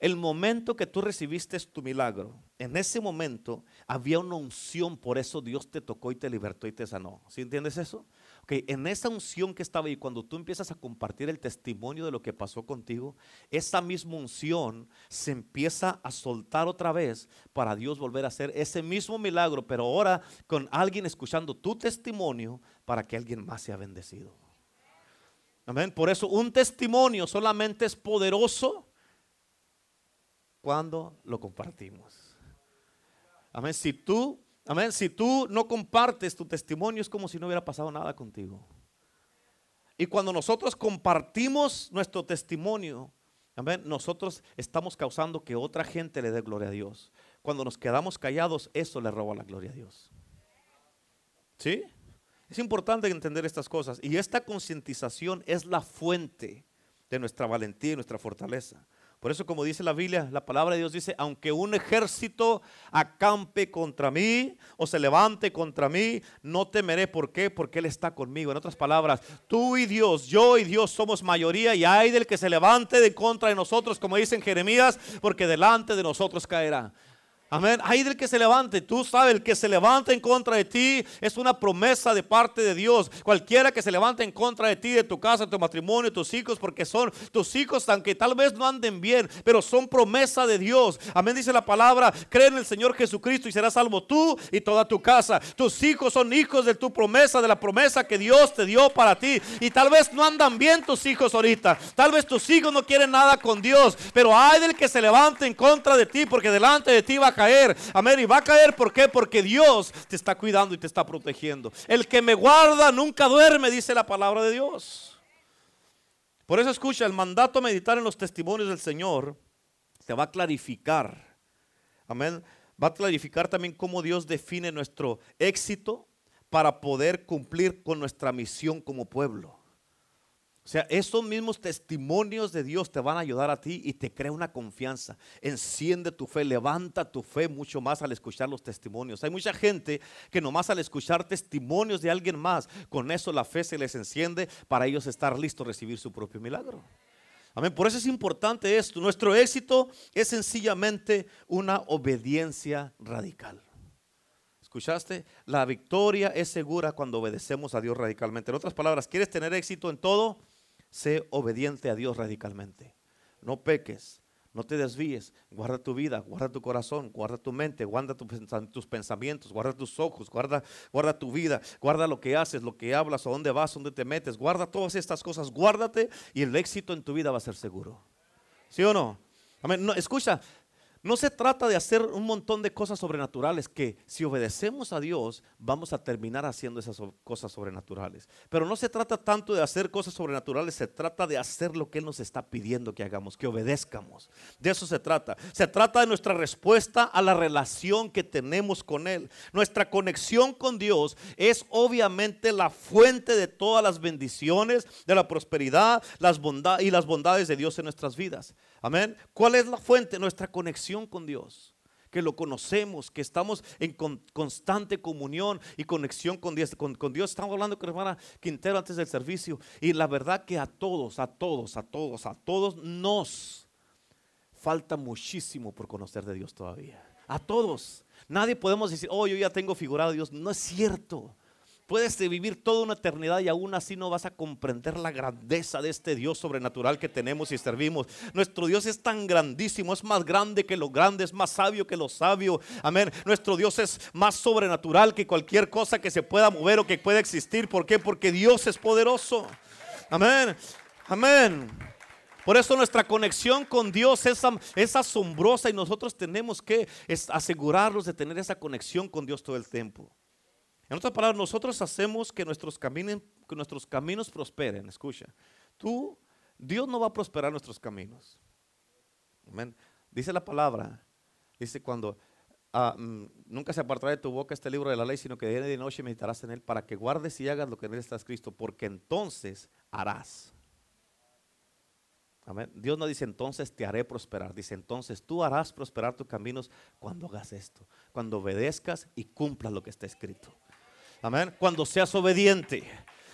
el momento que tú recibiste tu milagro, en ese momento había una unción, por eso Dios te tocó y te libertó y te sanó. ¿Sí entiendes eso? Ok, en esa unción que estaba ahí, cuando tú empiezas a compartir el testimonio de lo que pasó contigo, esa misma unción se empieza a soltar otra vez para Dios volver a hacer ese mismo milagro, pero ahora con alguien escuchando tu testimonio para que alguien más sea bendecido. Amén. Por eso un testimonio solamente es poderoso cuando lo compartimos. Amén. Si tú, amén, si tú no compartes tu testimonio es como si no hubiera pasado nada contigo. Y cuando nosotros compartimos nuestro testimonio, amén, nosotros estamos causando que otra gente le dé gloria a Dios. Cuando nos quedamos callados, eso le roba la gloria a Dios. ¿Sí? Es importante entender estas cosas. Y esta concientización es la fuente de nuestra valentía y nuestra fortaleza. Por eso, como dice la Biblia, la palabra de Dios dice, aunque un ejército acampe contra mí o se levante contra mí, no temeré. ¿Por qué? Porque Él está conmigo. En otras palabras, tú y Dios, yo y Dios somos mayoría y hay del que se levante de contra de nosotros, como dice en Jeremías, porque delante de nosotros caerá. Amén. Ahí del que se levante, tú sabes, el que se levanta en contra de ti es una promesa de parte de Dios. Cualquiera que se levante en contra de ti, de tu casa, de tu matrimonio, de tus hijos, porque son tus hijos, aunque tal vez no anden bien, pero son promesa de Dios. Amén. Dice la palabra, cree en el Señor Jesucristo y serás salvo tú y toda tu casa. Tus hijos son hijos de tu promesa, de la promesa que Dios te dio para ti. Y tal vez no andan bien tus hijos ahorita. Tal vez tus hijos no quieren nada con Dios, pero hay del que se levante en contra de ti, porque delante de ti va a caer. Amén. Y va a caer, ¿por qué? Porque Dios te está cuidando y te está protegiendo. El que me guarda nunca duerme, dice la palabra de Dios. Por eso escucha, el mandato a meditar en los testimonios del Señor te va a clarificar. Amén. Va a clarificar también cómo Dios define nuestro éxito para poder cumplir con nuestra misión como pueblo. O sea, esos mismos testimonios de Dios te van a ayudar a ti y te crea una confianza. Enciende tu fe, levanta tu fe mucho más al escuchar los testimonios. Hay mucha gente que nomás al escuchar testimonios de alguien más, con eso la fe se les enciende para ellos estar listos a recibir su propio milagro. Amén. Por eso es importante esto. Nuestro éxito es sencillamente una obediencia radical. ¿Escuchaste? La victoria es segura cuando obedecemos a Dios radicalmente. En otras palabras, ¿quieres tener éxito en todo? Sé obediente a Dios radicalmente. No peques, no te desvíes. Guarda tu vida, guarda tu corazón, guarda tu mente, guarda tus pensamientos, guarda tus ojos, guarda, guarda tu vida, guarda lo que haces, lo que hablas, a dónde vas, dónde te metes. Guarda todas estas cosas, guárdate y el éxito en tu vida va a ser seguro. ¿Sí o no? Amén. No, escucha, no se trata de hacer un montón de cosas sobrenaturales que si obedecemos a Dios vamos a terminar haciendo esas cosas sobrenaturales. Pero no se trata tanto de hacer cosas sobrenaturales, se trata de hacer lo que Él nos está pidiendo que hagamos, que obedezcamos. De eso se trata. Se trata de nuestra respuesta a la relación que tenemos con Él. Nuestra conexión con Dios es obviamente la fuente de todas las bendiciones, de la prosperidad las bondades y las bondades de Dios en nuestras vidas. Amén. ¿Cuál es la fuente? Nuestra conexión con Dios. Que lo conocemos, que estamos en constante comunión y conexión con Dios. Con, Dios. Estamos hablando con la hermana Quintero antes del servicio. Y la verdad que a todos, a todos, a todos, a todos nos falta muchísimo por conocer de Dios todavía. A todos. Nadie podemos decir, oh, yo ya tengo figurado a Dios. No es cierto. Puedes vivir toda una eternidad y aún así no vas a comprender la grandeza de este Dios sobrenatural que tenemos y servimos. Nuestro Dios es tan grandísimo, es más grande que lo grande, es más sabio que lo sabio. Amén. Nuestro Dios es más sobrenatural que cualquier cosa que se pueda mover o que pueda existir. ¿Por qué? Porque Dios es poderoso. Amén. Amén. Por eso nuestra conexión con Dios es, es asombrosa y nosotros tenemos que asegurarnos de tener esa conexión con Dios todo el tiempo. En otras palabras, nosotros hacemos que nuestros caminos, que nuestros caminos prosperen. Escucha, tú, Dios no va a prosperar nuestros caminos. Dice la palabra, dice cuando ah, mm, nunca se apartará de tu boca este libro de la ley, sino que de día y de noche meditarás en él para que guardes y hagas lo que en él está escrito, porque entonces harás. Dios no dice entonces te haré prosperar, dice entonces tú harás prosperar tus caminos cuando hagas esto, cuando obedezcas y cumplas lo que está escrito. Amén. Cuando seas obediente.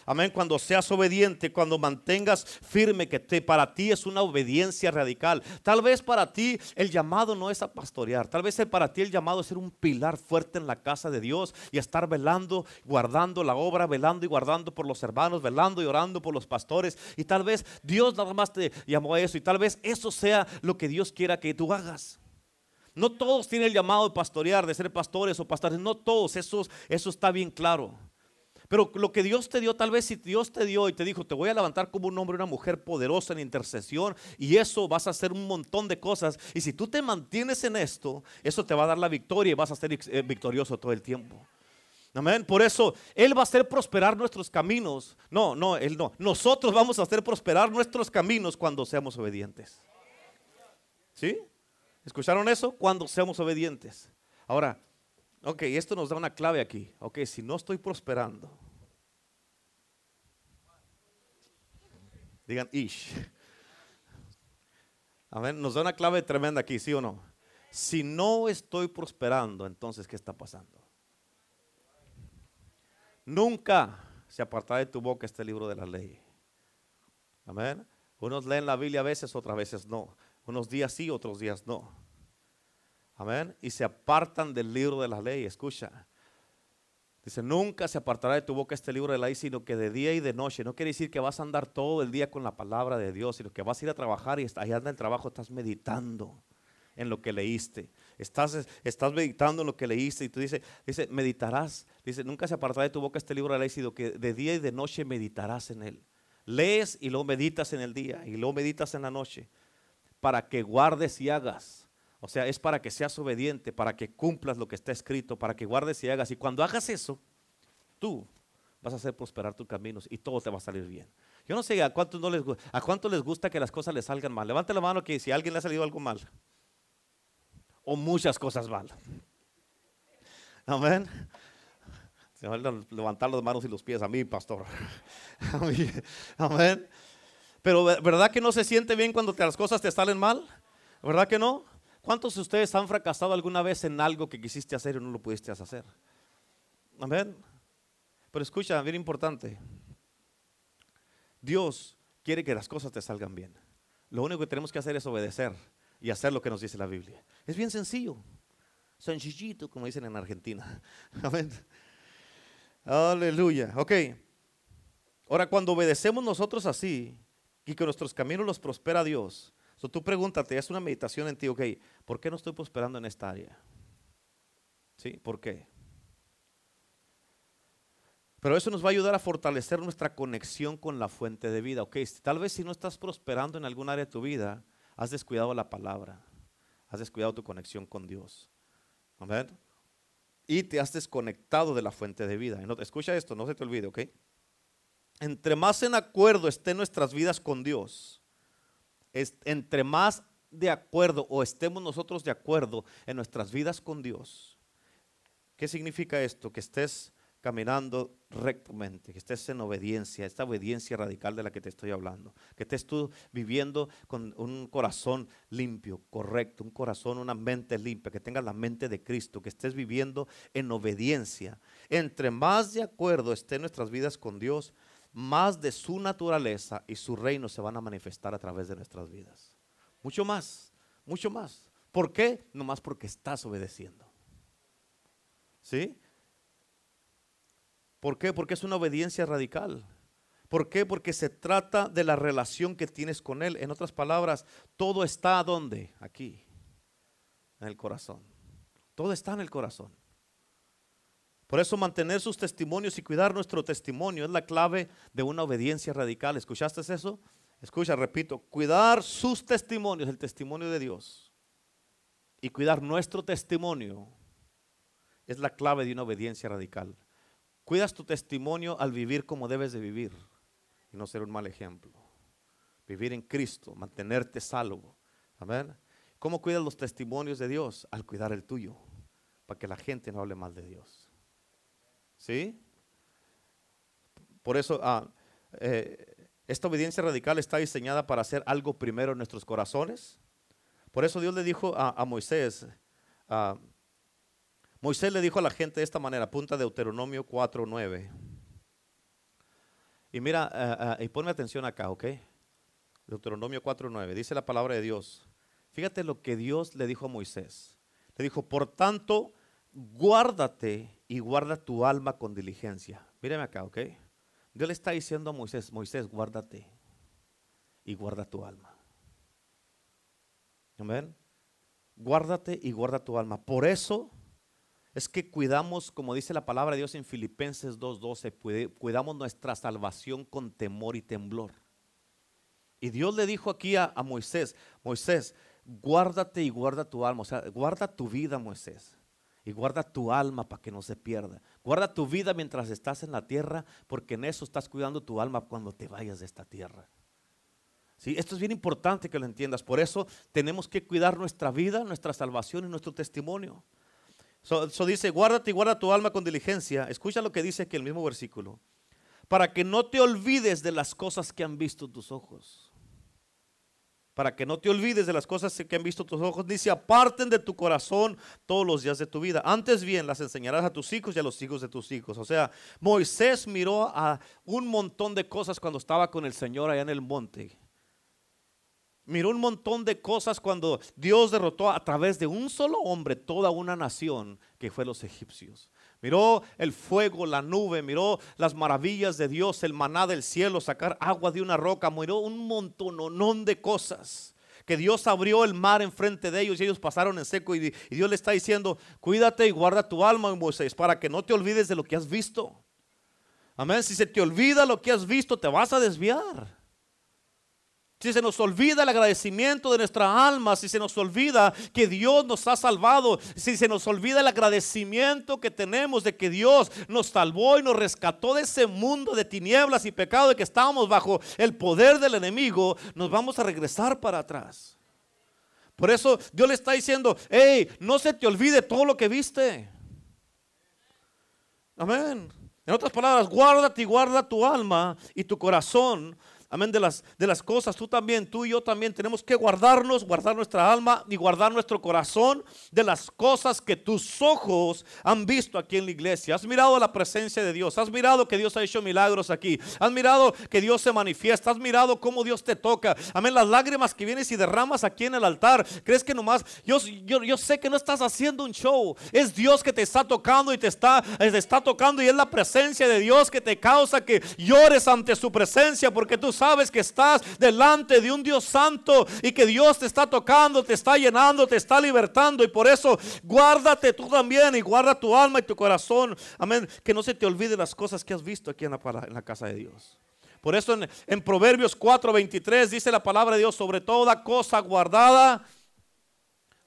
Amén. Cuando seas obediente, cuando mantengas firme que te, para ti es una obediencia radical. Tal vez para ti el llamado no es a pastorear. Tal vez para ti el llamado es ser un pilar fuerte en la casa de Dios y estar velando, guardando la obra, velando y guardando por los hermanos, velando y orando por los pastores. Y tal vez Dios nada más te llamó a eso y tal vez eso sea lo que Dios quiera que tú hagas. No todos tienen el llamado de pastorear, de ser pastores o pastores. No todos, eso, eso está bien claro. Pero lo que Dios te dio, tal vez si Dios te dio y te dijo, te voy a levantar como un hombre, una mujer poderosa en intercesión, y eso vas a hacer un montón de cosas. Y si tú te mantienes en esto, eso te va a dar la victoria y vas a ser eh, victorioso todo el tiempo. Amén. Por eso Él va a hacer prosperar nuestros caminos. No, no, Él no. Nosotros vamos a hacer prosperar nuestros caminos cuando seamos obedientes. ¿Sí? ¿Escucharon eso? Cuando seamos obedientes. Ahora, ok, esto nos da una clave aquí. Ok, si no estoy prosperando, digan ish. Amén. Nos da una clave tremenda aquí, ¿sí o no? Si no estoy prosperando, entonces, ¿qué está pasando? Nunca se apartará de tu boca este libro de la ley. Amén. Unos leen la Biblia a veces, otras veces no. Unos días sí, otros días no. Amén. Y se apartan del libro de la ley. Escucha. Dice, nunca se apartará de tu boca este libro de la ley, sino que de día y de noche. No quiere decir que vas a andar todo el día con la palabra de Dios, sino que vas a ir a trabajar y allá anda el trabajo, estás meditando en lo que leíste. Estás, estás meditando en lo que leíste y tú dices, dice, meditarás. Dice, nunca se apartará de tu boca este libro de la ley, sino que de día y de noche meditarás en él. Lees y luego meditas en el día y luego meditas en la noche para que guardes y hagas. O sea, es para que seas obediente, para que cumplas lo que está escrito, para que guardes y hagas. Y cuando hagas eso, tú vas a hacer prosperar tus caminos y todo te va a salir bien. Yo no sé a cuántos, no les, a cuánto les gusta que las cosas les salgan mal. Levante la mano que si a alguien le ha salido algo mal. O muchas cosas mal. Amén. Se van a levantar las manos y los pies a mí, pastor. Amén. Pero ¿verdad que no se siente bien cuando las cosas te salen mal? ¿Verdad que no? ¿Cuántos de ustedes han fracasado alguna vez en algo que quisiste hacer y no lo pudiste hacer? Amén. Pero escucha, bien importante. Dios quiere que las cosas te salgan bien. Lo único que tenemos que hacer es obedecer y hacer lo que nos dice la Biblia. Es bien sencillo. Sencillito, como dicen en Argentina. Amén. Aleluya. Ok. Ahora, cuando obedecemos nosotros así, y que nuestros caminos los prospera Dios. So, tú pregúntate, es una meditación en ti, ok, ¿por qué no estoy prosperando en esta área? ¿Sí? ¿Por qué? Pero eso nos va a ayudar a fortalecer nuestra conexión con la fuente de vida. Ok, tal vez si no estás prosperando en algún área de tu vida, has descuidado la palabra, has descuidado tu conexión con Dios. Amén. Y te has desconectado de la fuente de vida. Escucha esto, no se te olvide, ok entre más en acuerdo estén nuestras vidas con Dios, entre más de acuerdo o estemos nosotros de acuerdo en nuestras vidas con Dios, ¿qué significa esto? Que estés caminando rectamente, que estés en obediencia, esta obediencia radical de la que te estoy hablando, que estés tú viviendo con un corazón limpio, correcto, un corazón, una mente limpia, que tengas la mente de Cristo, que estés viviendo en obediencia. Entre más de acuerdo estén nuestras vidas con Dios, más de su naturaleza y su reino se van a manifestar a través de nuestras vidas. Mucho más, mucho más. ¿Por qué? No más porque estás obedeciendo. ¿Sí? ¿Por qué? Porque es una obediencia radical. ¿Por qué? Porque se trata de la relación que tienes con Él. En otras palabras, todo está ¿dónde? Aquí, en el corazón. Todo está en el corazón. Por eso mantener sus testimonios y cuidar nuestro testimonio es la clave de una obediencia radical. ¿Escuchaste eso? escucha, repito, cuidar sus testimonios, el testimonio de Dios, y cuidar nuestro testimonio es la clave de una obediencia radical. Cuidas tu testimonio al vivir como debes de vivir y no ser un mal ejemplo. Vivir en Cristo, mantenerte salvo. Amén. ¿Cómo cuidas los testimonios de Dios? Al cuidar el tuyo, para que la gente no hable mal de Dios. ¿Sí? Por eso, ah, eh, esta obediencia radical está diseñada para hacer algo primero en nuestros corazones. Por eso Dios le dijo a, Moisés, Moisés le dijo a la gente de esta manera, punta Deuteronomio 4.9. Y mira, eh, eh, y ponme atención acá, ¿ok? Deuteronomio 4.9, dice la palabra de Dios. Fíjate lo que Dios le dijo a Moisés. Le dijo, por tanto, guárdate y guarda tu alma con diligencia. Míreme acá, ¿ok? Dios le está diciendo a Moisés, Moisés, guárdate y guarda tu alma. Amén. Guárdate y guarda tu alma. Por eso es que cuidamos, como dice la palabra de Dios en Filipenses 2.12, cuidamos nuestra salvación con temor y temblor. Y Dios le dijo aquí a, a Moisés, Moisés, guárdate y guarda tu alma, o sea, guarda tu vida, Moisés y guarda tu alma para que no se pierda. Guarda tu vida mientras estás en la tierra, porque en eso estás cuidando tu alma cuando te vayas de esta tierra. ¿Sí? Esto es bien importante que lo entiendas. Por eso tenemos que cuidar nuestra vida, nuestra salvación y nuestro testimonio. Eso dice, guárdate y guarda tu alma con diligencia. Escucha lo que dice aquí el mismo versículo. Para que no te olvides de las cosas que han visto tus ojos para que no te olvides de las cosas que han visto tus ojos, ni se aparten de tu corazón todos los días de tu vida. Antes bien, las enseñarás a tus hijos y a los hijos de tus hijos. O sea, Moisés miró a un montón de cosas cuando estaba con el Señor allá en el monte. Miró un montón de cosas cuando Dios derrotó a través de un solo hombre toda una nación que fue los egipcios miró el fuego, la nube, miró las maravillas de Dios, el maná del cielo, sacar agua de una roca, miró un montononón de cosas. Que Dios abrió el mar enfrente de ellos y ellos pasaron en seco. Y, Dios le está diciendo: Cuídate y guarda tu alma, Moisés, para que no te olvides de lo que has visto. Amén. Si se te olvida lo que has visto, te vas a desviar. Si se nos olvida el agradecimiento de nuestra alma, si se nos olvida que Dios nos ha salvado, si se nos olvida el agradecimiento que tenemos de que Dios nos salvó y nos rescató de ese mundo de tinieblas y pecado de que estábamos bajo el poder del enemigo, nos vamos a regresar para atrás. Por eso Dios le está diciendo, hey, no se te olvide todo lo que viste. Amén. En otras palabras, guárdate y guarda tu alma y tu corazón amén, de las, de las cosas, tú también, tú y yo también tenemos que guardarnos, guardar nuestra alma y guardar nuestro corazón de las cosas que tus ojos han visto aquí en la iglesia. Has mirado la presencia de Dios, has mirado que Dios ha hecho milagros aquí, has mirado que Dios se manifiesta, has mirado cómo Dios te toca, amén, las lágrimas que vienes y derramas aquí en el altar. ¿Crees que nomás, yo, yo, yo sé que no estás haciendo un show, es Dios que te está tocando y te está, te está tocando y es la presencia de Dios que te causa que llores ante su presencia porque tú sabes que estás delante de un Dios santo y que Dios te está tocando, te está llenando, te está libertando. Y por eso guárdate tú también y guarda tu alma y tu corazón. Amén. Que no se te olvide las cosas que has visto aquí en la, en la casa de Dios. Por eso en, en Proverbios 4:23 dice la palabra de Dios sobre toda cosa guardada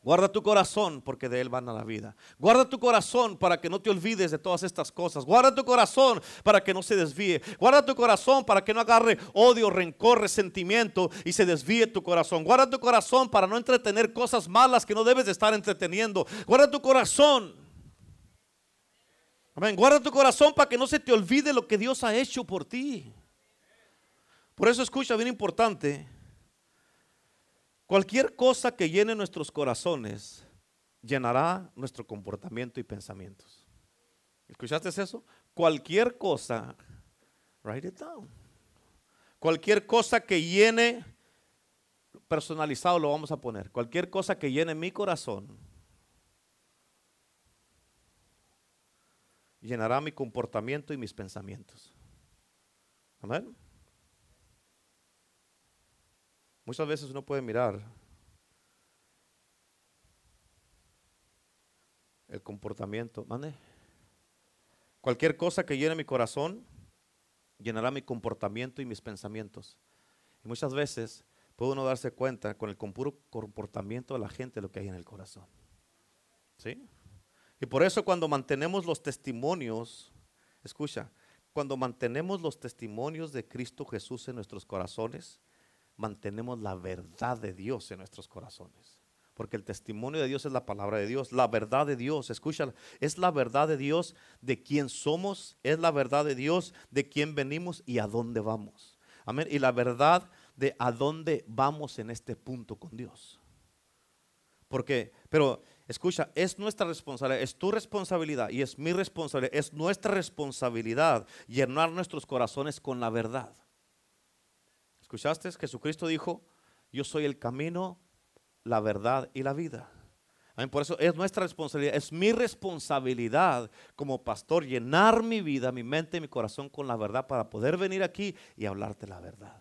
Guarda tu corazón porque de él van a la vida. Guarda tu corazón para que no te olvides de todas estas cosas. Guarda tu corazón para que no se desvíe. Guarda tu corazón para que no agarre odio, rencor, resentimiento y se desvíe tu corazón. Guarda tu corazón para no entretener cosas malas que no debes de estar entreteniendo. Guarda tu corazón. Amén. Guarda tu corazón para que no se te olvide lo que Dios ha hecho por ti. Por eso escucha, bien importante. Cualquier cosa que llene nuestros corazones llenará nuestro comportamiento y pensamientos. ¿Escuchaste eso? Cualquier cosa, write it down. Cualquier cosa que llene, personalizado lo vamos a poner, cualquier cosa que llene mi corazón, llenará mi comportamiento y mis pensamientos. Amén. Muchas veces uno puede mirar el comportamiento. Mande. Cualquier cosa que llene mi corazón llenará mi comportamiento y mis pensamientos. Y muchas veces puede uno darse cuenta con el puro comportamiento de la gente lo que hay en el corazón. ¿Sí? Y por eso cuando mantenemos los testimonios, escucha, cuando mantenemos los testimonios de Cristo Jesús en nuestros corazones, mantenemos la verdad de Dios en nuestros corazones. Porque el testimonio de Dios es la palabra de Dios, la verdad de Dios, escucha, es la verdad de Dios de quién somos, es la verdad de Dios de quién venimos y a dónde vamos. Amén. Y la verdad de a dónde vamos en este punto con Dios. Porque, pero escucha, es nuestra responsabilidad, es tu responsabilidad y es mi responsabilidad, es nuestra responsabilidad llenar nuestros corazones con la verdad. ¿Escuchaste? Jesucristo dijo, yo soy el camino, la verdad y la vida. Por eso es nuestra responsabilidad, es mi responsabilidad como pastor llenar mi vida, mi mente y mi corazón con la verdad para poder venir aquí y hablarte la verdad.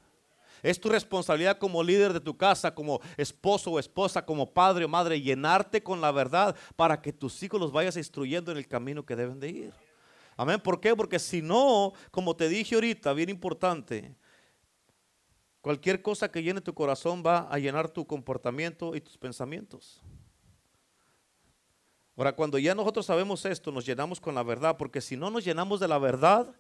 Es tu responsabilidad como líder de tu casa, como esposo o esposa, como padre o madre, llenarte con la verdad para que tus hijos los vayas instruyendo en el camino que deben de ir. Amén. ¿Por qué? Porque si no, como te dije ahorita, bien importante, cualquier cosa que llene tu corazón va a llenar tu comportamiento y tus pensamientos. Ahora, cuando ya nosotros sabemos esto, nos llenamos con la verdad, porque si no nos llenamos de la verdad,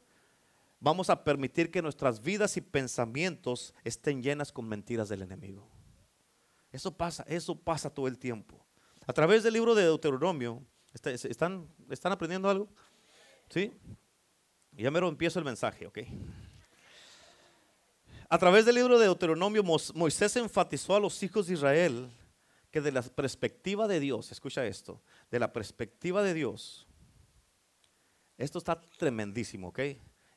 vamos a permitir que nuestras vidas y pensamientos estén llenas con mentiras del enemigo. Eso pasa, eso pasa todo el tiempo. A través del libro de Deuteronomio, ¿están, ¿están aprendiendo algo? ¿Sí? Ya mero empiezo el mensaje, ¿ok? A través del libro de Deuteronomio, Moisés enfatizó a los hijos de Israel que de la perspectiva de Dios, escucha esto, de la perspectiva de Dios, esto está tremendísimo, ¿ok?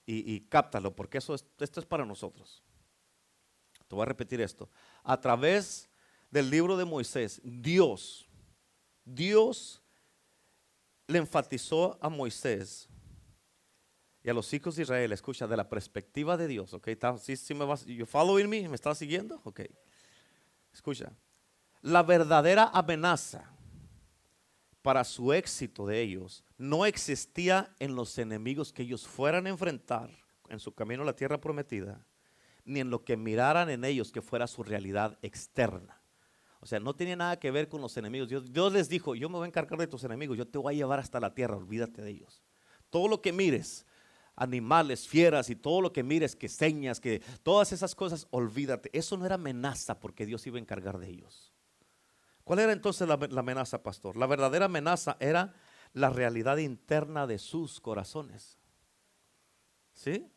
y, cáptalo, porque eso esto es para nosotros. Te voy a repetir esto. A través del libro de Moisés, Dios, Dios le enfatizó a Moisés y a los hijos de Israel, escucha, de la perspectiva de Dios, ¿ok? ¿Sí, me vas, you following me? ¿Me estás siguiendo? Ok. Escucha, la verdadera amenaza para su éxito de ellos no existía en los enemigos que ellos fueran a enfrentar en su camino a la tierra prometida, ni en lo que miraran en ellos que fuera su realidad externa. O sea, no tenía nada que ver con los enemigos. Dios, les dijo, yo me voy a encargar de tus enemigos, yo te voy a llevar hasta la tierra, olvídate de ellos. Todo lo que mires, animales, fieras y todo lo que mires, que señas, que todas esas cosas, olvídate. Eso no era amenaza porque Dios iba a encargar de ellos. ¿Cuál era entonces la, amenaza, pastor? La verdadera amenaza era la realidad interna de sus corazones. ¿Sí?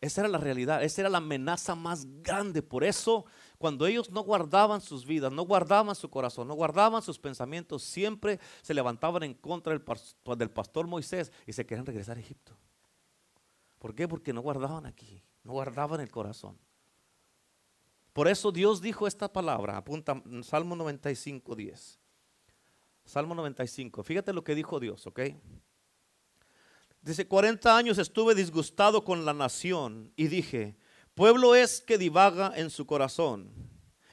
Esa era la realidad, esa era la amenaza más grande. Por eso, cuando ellos no guardaban sus vidas, no guardaban su corazón, no guardaban sus pensamientos, siempre se levantaban en contra del pastor, del pastor Moisés y se querían regresar a Egipto. ¿Por qué? Porque no guardaban aquí, no guardaban el corazón. Por eso Dios dijo esta palabra, apunta Salmo 95, 10. Salmo 95, fíjate lo que dijo Dios, ¿ok? Dice, 40 años estuve disgustado con la nación y dije, pueblo es que divaga en su corazón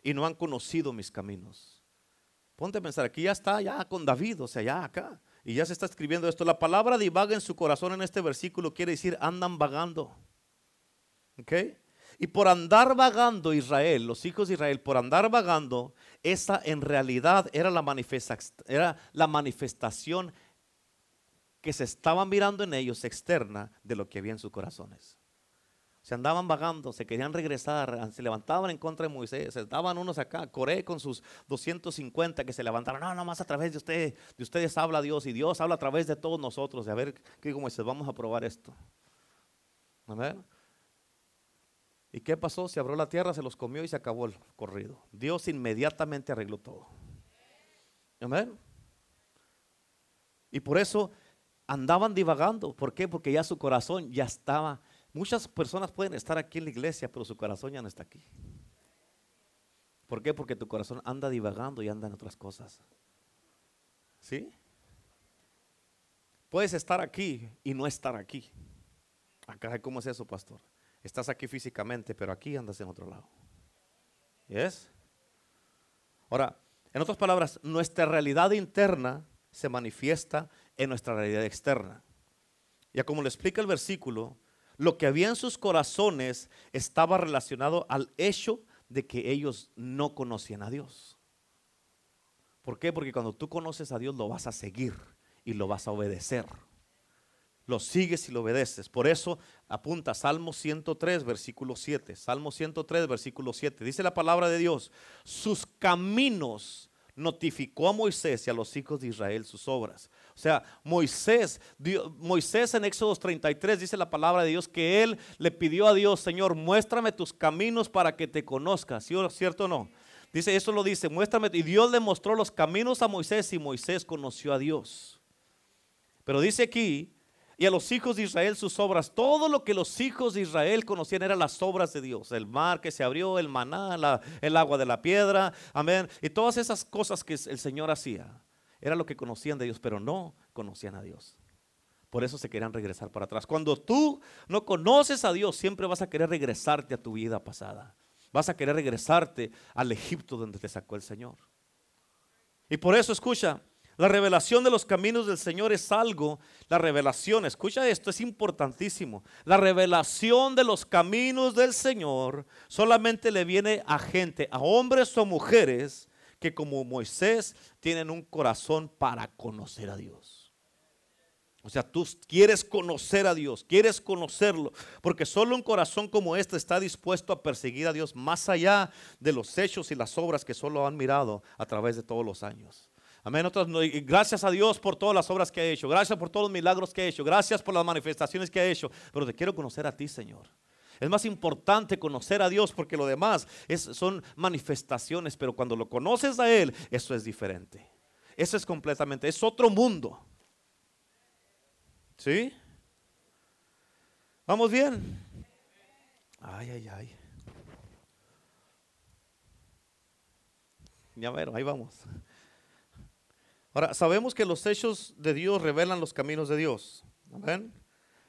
y no han conocido mis caminos. Ponte a pensar, aquí ya está, ya con David, o sea, ya acá. Y ya se está escribiendo esto. La palabra divaga en su corazón en este versículo quiere decir andan vagando. ¿Ok? Y por andar vagando Israel, los hijos de Israel, por andar vagando, esa en realidad era la, manifestación que se estaba mirando en ellos externa de lo que había en sus corazones. Se andaban vagando, se querían regresar, se levantaban en contra de Moisés, se daban unos acá, Coré con sus 250 que se levantaron, no, no más a través de ustedes, de ustedes habla Dios y Dios habla a través de todos nosotros. A ver, ¿qué dijo Moisés? Vamos a probar esto. A ver. ¿Y qué pasó? Se abrió la tierra, se los comió y se acabó el corrido. Dios inmediatamente arregló todo. Amén. Y por eso andaban divagando. ¿Por qué? Porque ya su corazón ya estaba. Muchas personas pueden estar aquí en la iglesia, pero su corazón ya no está aquí. ¿Por qué? Porque tu corazón anda divagando y anda en otras cosas. ¿Sí? Puedes estar aquí y no estar aquí. Acá, ¿cómo es eso, pastor? Estás aquí físicamente, pero aquí andas en otro lado. ¿Yes? Ahora, en otras palabras, nuestra realidad interna se manifiesta en nuestra realidad externa. Ya como le explica el versículo, lo que había en sus corazones estaba relacionado al hecho de que ellos no conocían a Dios. ¿Por qué? Porque cuando tú conoces a Dios lo vas a seguir y lo vas a obedecer. Lo sigues y lo obedeces. Por eso apunta Salmo 103, versículo 7. Salmo 103, versículo 7. Dice la palabra de Dios, sus caminos notificó a Moisés y a los hijos de Israel sus obras. O sea, Moisés, Moisés en Éxodo 33 dice la palabra de Dios que él le pidió a Dios, Señor, muéstrame tus caminos para que te conozcas. ¿Cierto o no? Dice, eso lo dice, muéstrame. Y Dios le mostró los caminos a Moisés y Moisés conoció a Dios. Pero dice aquí, y a los hijos de Israel sus obras. Todo lo que los hijos de Israel conocían eran las obras de Dios. El mar que se abrió, el maná, el agua de la piedra, amén. Y todas esas cosas que el Señor hacía, era lo que conocían de Dios, pero no conocían a Dios. Por eso se querían regresar para atrás. Cuando tú no conoces a Dios, siempre vas a querer regresarte a tu vida pasada. Vas a querer regresarte al Egipto donde te sacó el Señor. Y por eso, escucha, la revelación de los caminos del Señor es algo, la revelación, escucha esto, es importantísimo. La revelación de los caminos del Señor solamente le viene a gente, a hombres o mujeres que como Moisés tienen un corazón para conocer a Dios. O sea, tú quieres conocer a Dios, quieres conocerlo, porque solo un corazón como este está dispuesto a perseguir a Dios más allá de los hechos y las obras que solo han mirado a través de todos los años. Amén. gracias a Dios por todas las obras que ha hecho. Gracias por todos los milagros que ha hecho. Gracias por las manifestaciones que ha hecho. Pero te quiero conocer a ti, Señor. Es más importante conocer a Dios porque lo demás son manifestaciones. Pero cuando lo conoces a Él, eso es diferente. Eso es completamente, es otro mundo. ¿Sí? ¿Vamos bien? Ay, ay, ay. Ya ver, ahí vamos. Ahora, sabemos que los hechos de Dios revelan los caminos de Dios. Amén.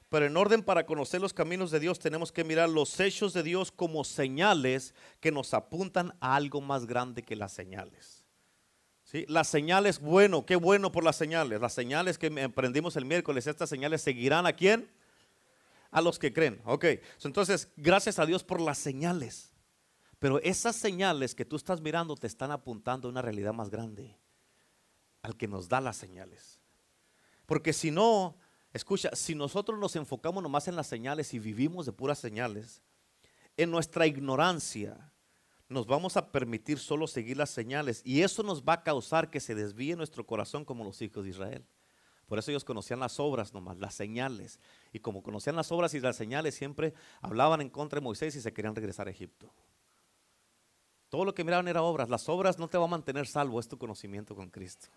Pero en orden para conocer los caminos de Dios tenemos que mirar los hechos de Dios como señales que nos apuntan a algo más grande que las señales. ¿Sí? Las señales, bueno, qué bueno por las señales. Las señales que aprendimos el miércoles, estas señales seguirán a quién? A los que creen. Ok, entonces gracias a Dios por las señales. Pero esas señales que tú estás mirando te están apuntando a una realidad más grande al que nos da las señales. Porque si no, escucha, si nosotros nos enfocamos nomás en las señales y vivimos de puras señales, en nuestra ignorancia nos vamos a permitir solo seguir las señales y eso nos va a causar que se desvíe nuestro corazón como los hijos de Israel. Por eso ellos conocían las obras nomás, las señales. Y como conocían las obras y las señales, siempre hablaban en contra de Moisés y se querían regresar a Egipto. Todo lo que miraban era obras. Las obras no te van a mantener salvo, es tu conocimiento con Cristo.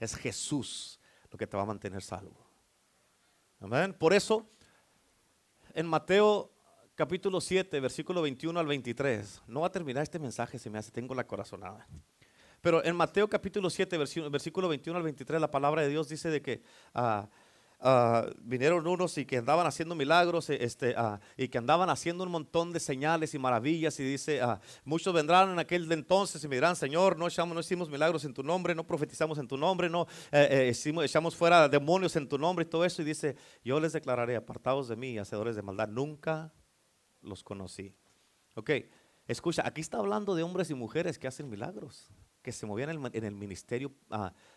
Es Jesús lo que te va a mantener salvo. Amén. Por eso, en Mateo capítulo 7, versículo 21 al 23, no va a terminar este mensaje, se me hace, tengo la corazonada. Pero en Mateo capítulo 7, versículo 21 al 23, la palabra de Dios dice de que ah, Ah, vinieron unos y que andaban haciendo milagros eh, este, ah, y que andaban haciendo un montón de señales y maravillas y dice, uh, muchos vendrán en aquel entonces y me dirán, Señor, no, echamos, no hicimos milagros en tu nombre, no profetizamos en tu nombre, no eh, eh, echamos fuera demonios en tu nombre y todo eso y dice, yo les declararé, apartados de mí, hacedores de maldad, nunca los conocí. Ok, escucha, aquí está hablando de hombres y mujeres que hacen milagros, que se movían en el ministerio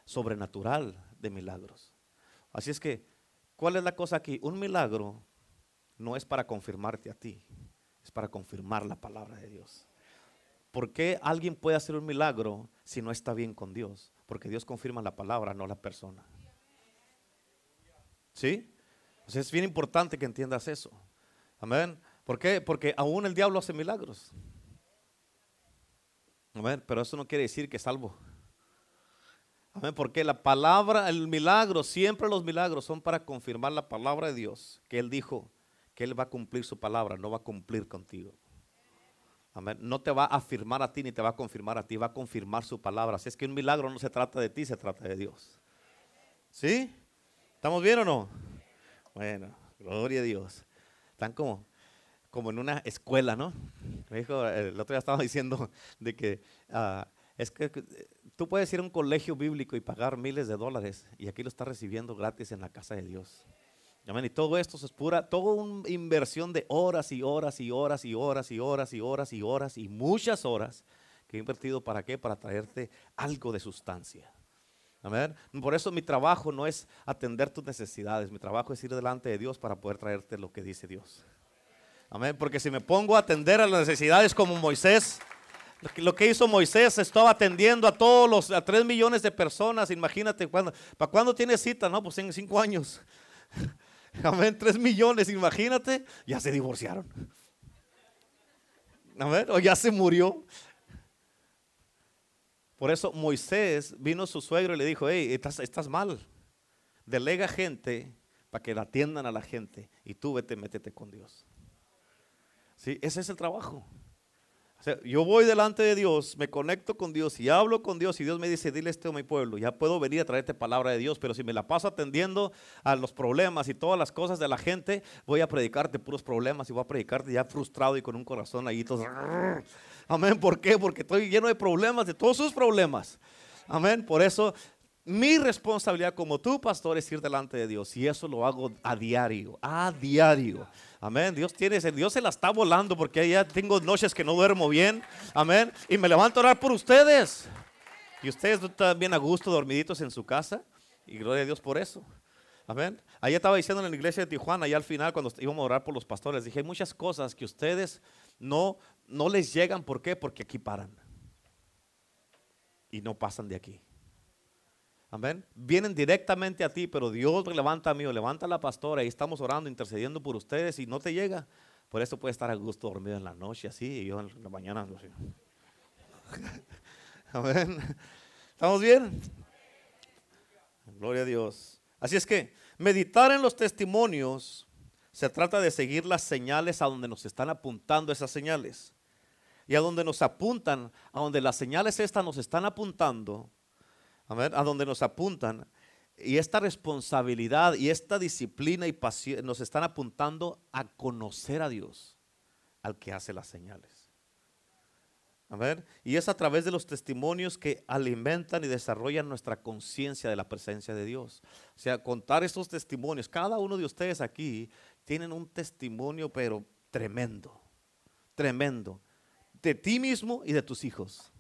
sobrenatural de milagros. Así es que ¿Cuál es la cosa aquí? Un milagro no es para confirmarte a ti, es para confirmar la palabra de Dios. ¿Por qué alguien puede hacer un milagro si no está bien con Dios? Porque Dios confirma la palabra, no la persona. ¿Sí? es bien importante que entiendas eso. Amén. ¿Por qué? Porque aún el diablo hace milagros. Amén. Pero eso no quiere decir que salvo. Amén, porque la palabra, el milagro, siempre los milagros son para confirmar la palabra de Dios, que Él dijo que Él va a cumplir su palabra, no va a cumplir contigo. Amén. No te va a afirmar a ti ni te va a confirmar a ti, va a confirmar su palabra. Así es que un milagro no se trata de ti, se trata de Dios. ¿Sí? ¿Estamos bien o no? Bueno, gloria a Dios. Están como, como en una escuela, ¿no? Me dijo, el otro día estaba diciendo de que ah, es que Tú puedes ir a un colegio bíblico y pagar miles de dólares y aquí lo estás recibiendo gratis en la casa de Dios. Amén. Y todo esto es pura, toda una inversión de horas y horas y horas y horas y horas y horas y horas y muchas horas que he invertido para qué? Para traerte algo de sustancia. Amén. Por eso mi trabajo no es atender tus necesidades, mi trabajo es ir delante de Dios para poder traerte lo que dice Dios. Amén. Porque si me pongo a atender a las necesidades como Moisés, lo que hizo Moisés, estaba atendiendo a todos los, a tres millones de personas. Imagínate, ¿cuándo, ¿para cuándo tiene cita? No, pues en cinco años. Amén, tres millones, imagínate, ya se divorciaron. Amén, o ya se murió. Por eso Moisés vino a su suegro y le dijo, hey, estás, estás mal. Delega gente para que la atiendan a la gente y tú vete, métete con Dios. Sí, ese es el trabajo yo voy delante de Dios, me conecto con Dios y hablo con Dios y Dios me dice, dile esto a mi pueblo, ya puedo venir a traerte palabra de Dios, pero si me la paso atendiendo a los problemas y todas las cosas de la gente, voy a predicarte puros problemas y voy a predicarte ya frustrado y con un corazón ahí todo. Amén, ¿por qué? Porque estoy lleno de problemas, de todos sus problemas. Amén, por eso mi responsabilidad como tu pastor es ir delante de Dios y eso lo hago a diario, a diario. Amén. Dios tiene, Dios se la está volando porque ya tengo noches que no duermo bien. Amén. Y me levanto a orar por ustedes. Y ustedes están bien a gusto, dormiditos en su casa. Y gloria a Dios por eso. Amén. Ayer estaba diciendo en la iglesia de Tijuana, y al final cuando íbamos a orar por los pastores, dije, hay muchas cosas que ustedes no, no les llegan. ¿Por qué? Porque aquí paran. Y no pasan de aquí. Amén. Vienen directamente a ti, pero Dios levanta a mí o levanta a la pastora y estamos orando, intercediendo por ustedes y no te llega. Por eso puede estar a gusto dormido en la noche así y yo en la mañana. Amén. ¿Estamos bien? Gloria a Dios. Así es que meditar en los testimonios se trata de seguir las señales a donde nos están apuntando esas señales. Y a donde nos apuntan, a donde las señales estas nos están apuntando, a donde nos apuntan. Y esta responsabilidad y esta disciplina y pasión nos están apuntando a conocer a Dios, al que hace las señales. A ver, y es a través de los testimonios que alimentan y desarrollan nuestra conciencia de la presencia de Dios. O sea, contar estos testimonios, cada uno de ustedes aquí tienen un testimonio, pero tremendo, tremendo, de ti mismo y de tus hijos,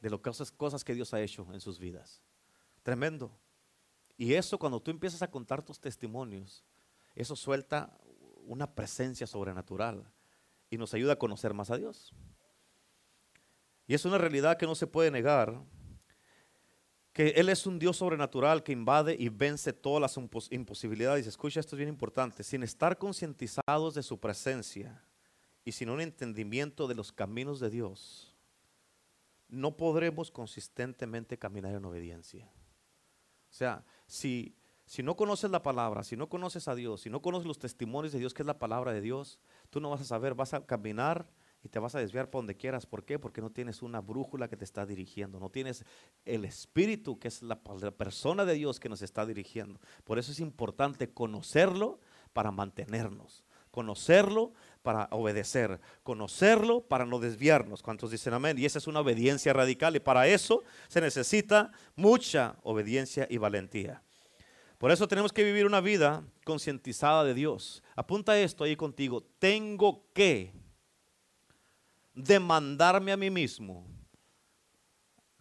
de que cosas que Dios ha hecho en sus vidas. Tremendo. Y eso cuando tú empiezas a contar tus testimonios, eso suelta una presencia sobrenatural y nos ayuda a conocer más a Dios. Y es una realidad que no se puede negar, que Él es un Dios sobrenatural que invade y vence todas las imposibilidades. Escucha, esto es bien importante, sin estar concientizados de su presencia y sin un entendimiento de los caminos de Dios, no podremos consistentemente caminar en obediencia. O sea, si, si no conoces la palabra, si no conoces a Dios, si no conoces los testimonios de Dios, que es la palabra de Dios, tú no vas a saber, vas a caminar y te vas a desviar por donde quieras. ¿Por qué? Porque no tienes una brújula que te está dirigiendo, no tienes el Espíritu, que es la, la persona de Dios que nos está dirigiendo. Por eso es importante conocerlo para mantenernos conocerlo para obedecer, conocerlo para no desviarnos. ¿Cuántos dicen amén? Y esa es una obediencia radical y para eso se necesita mucha obediencia y valentía. Por eso tenemos que vivir una vida concientizada de Dios. Apunta esto ahí contigo. Tengo que demandarme a mí mismo.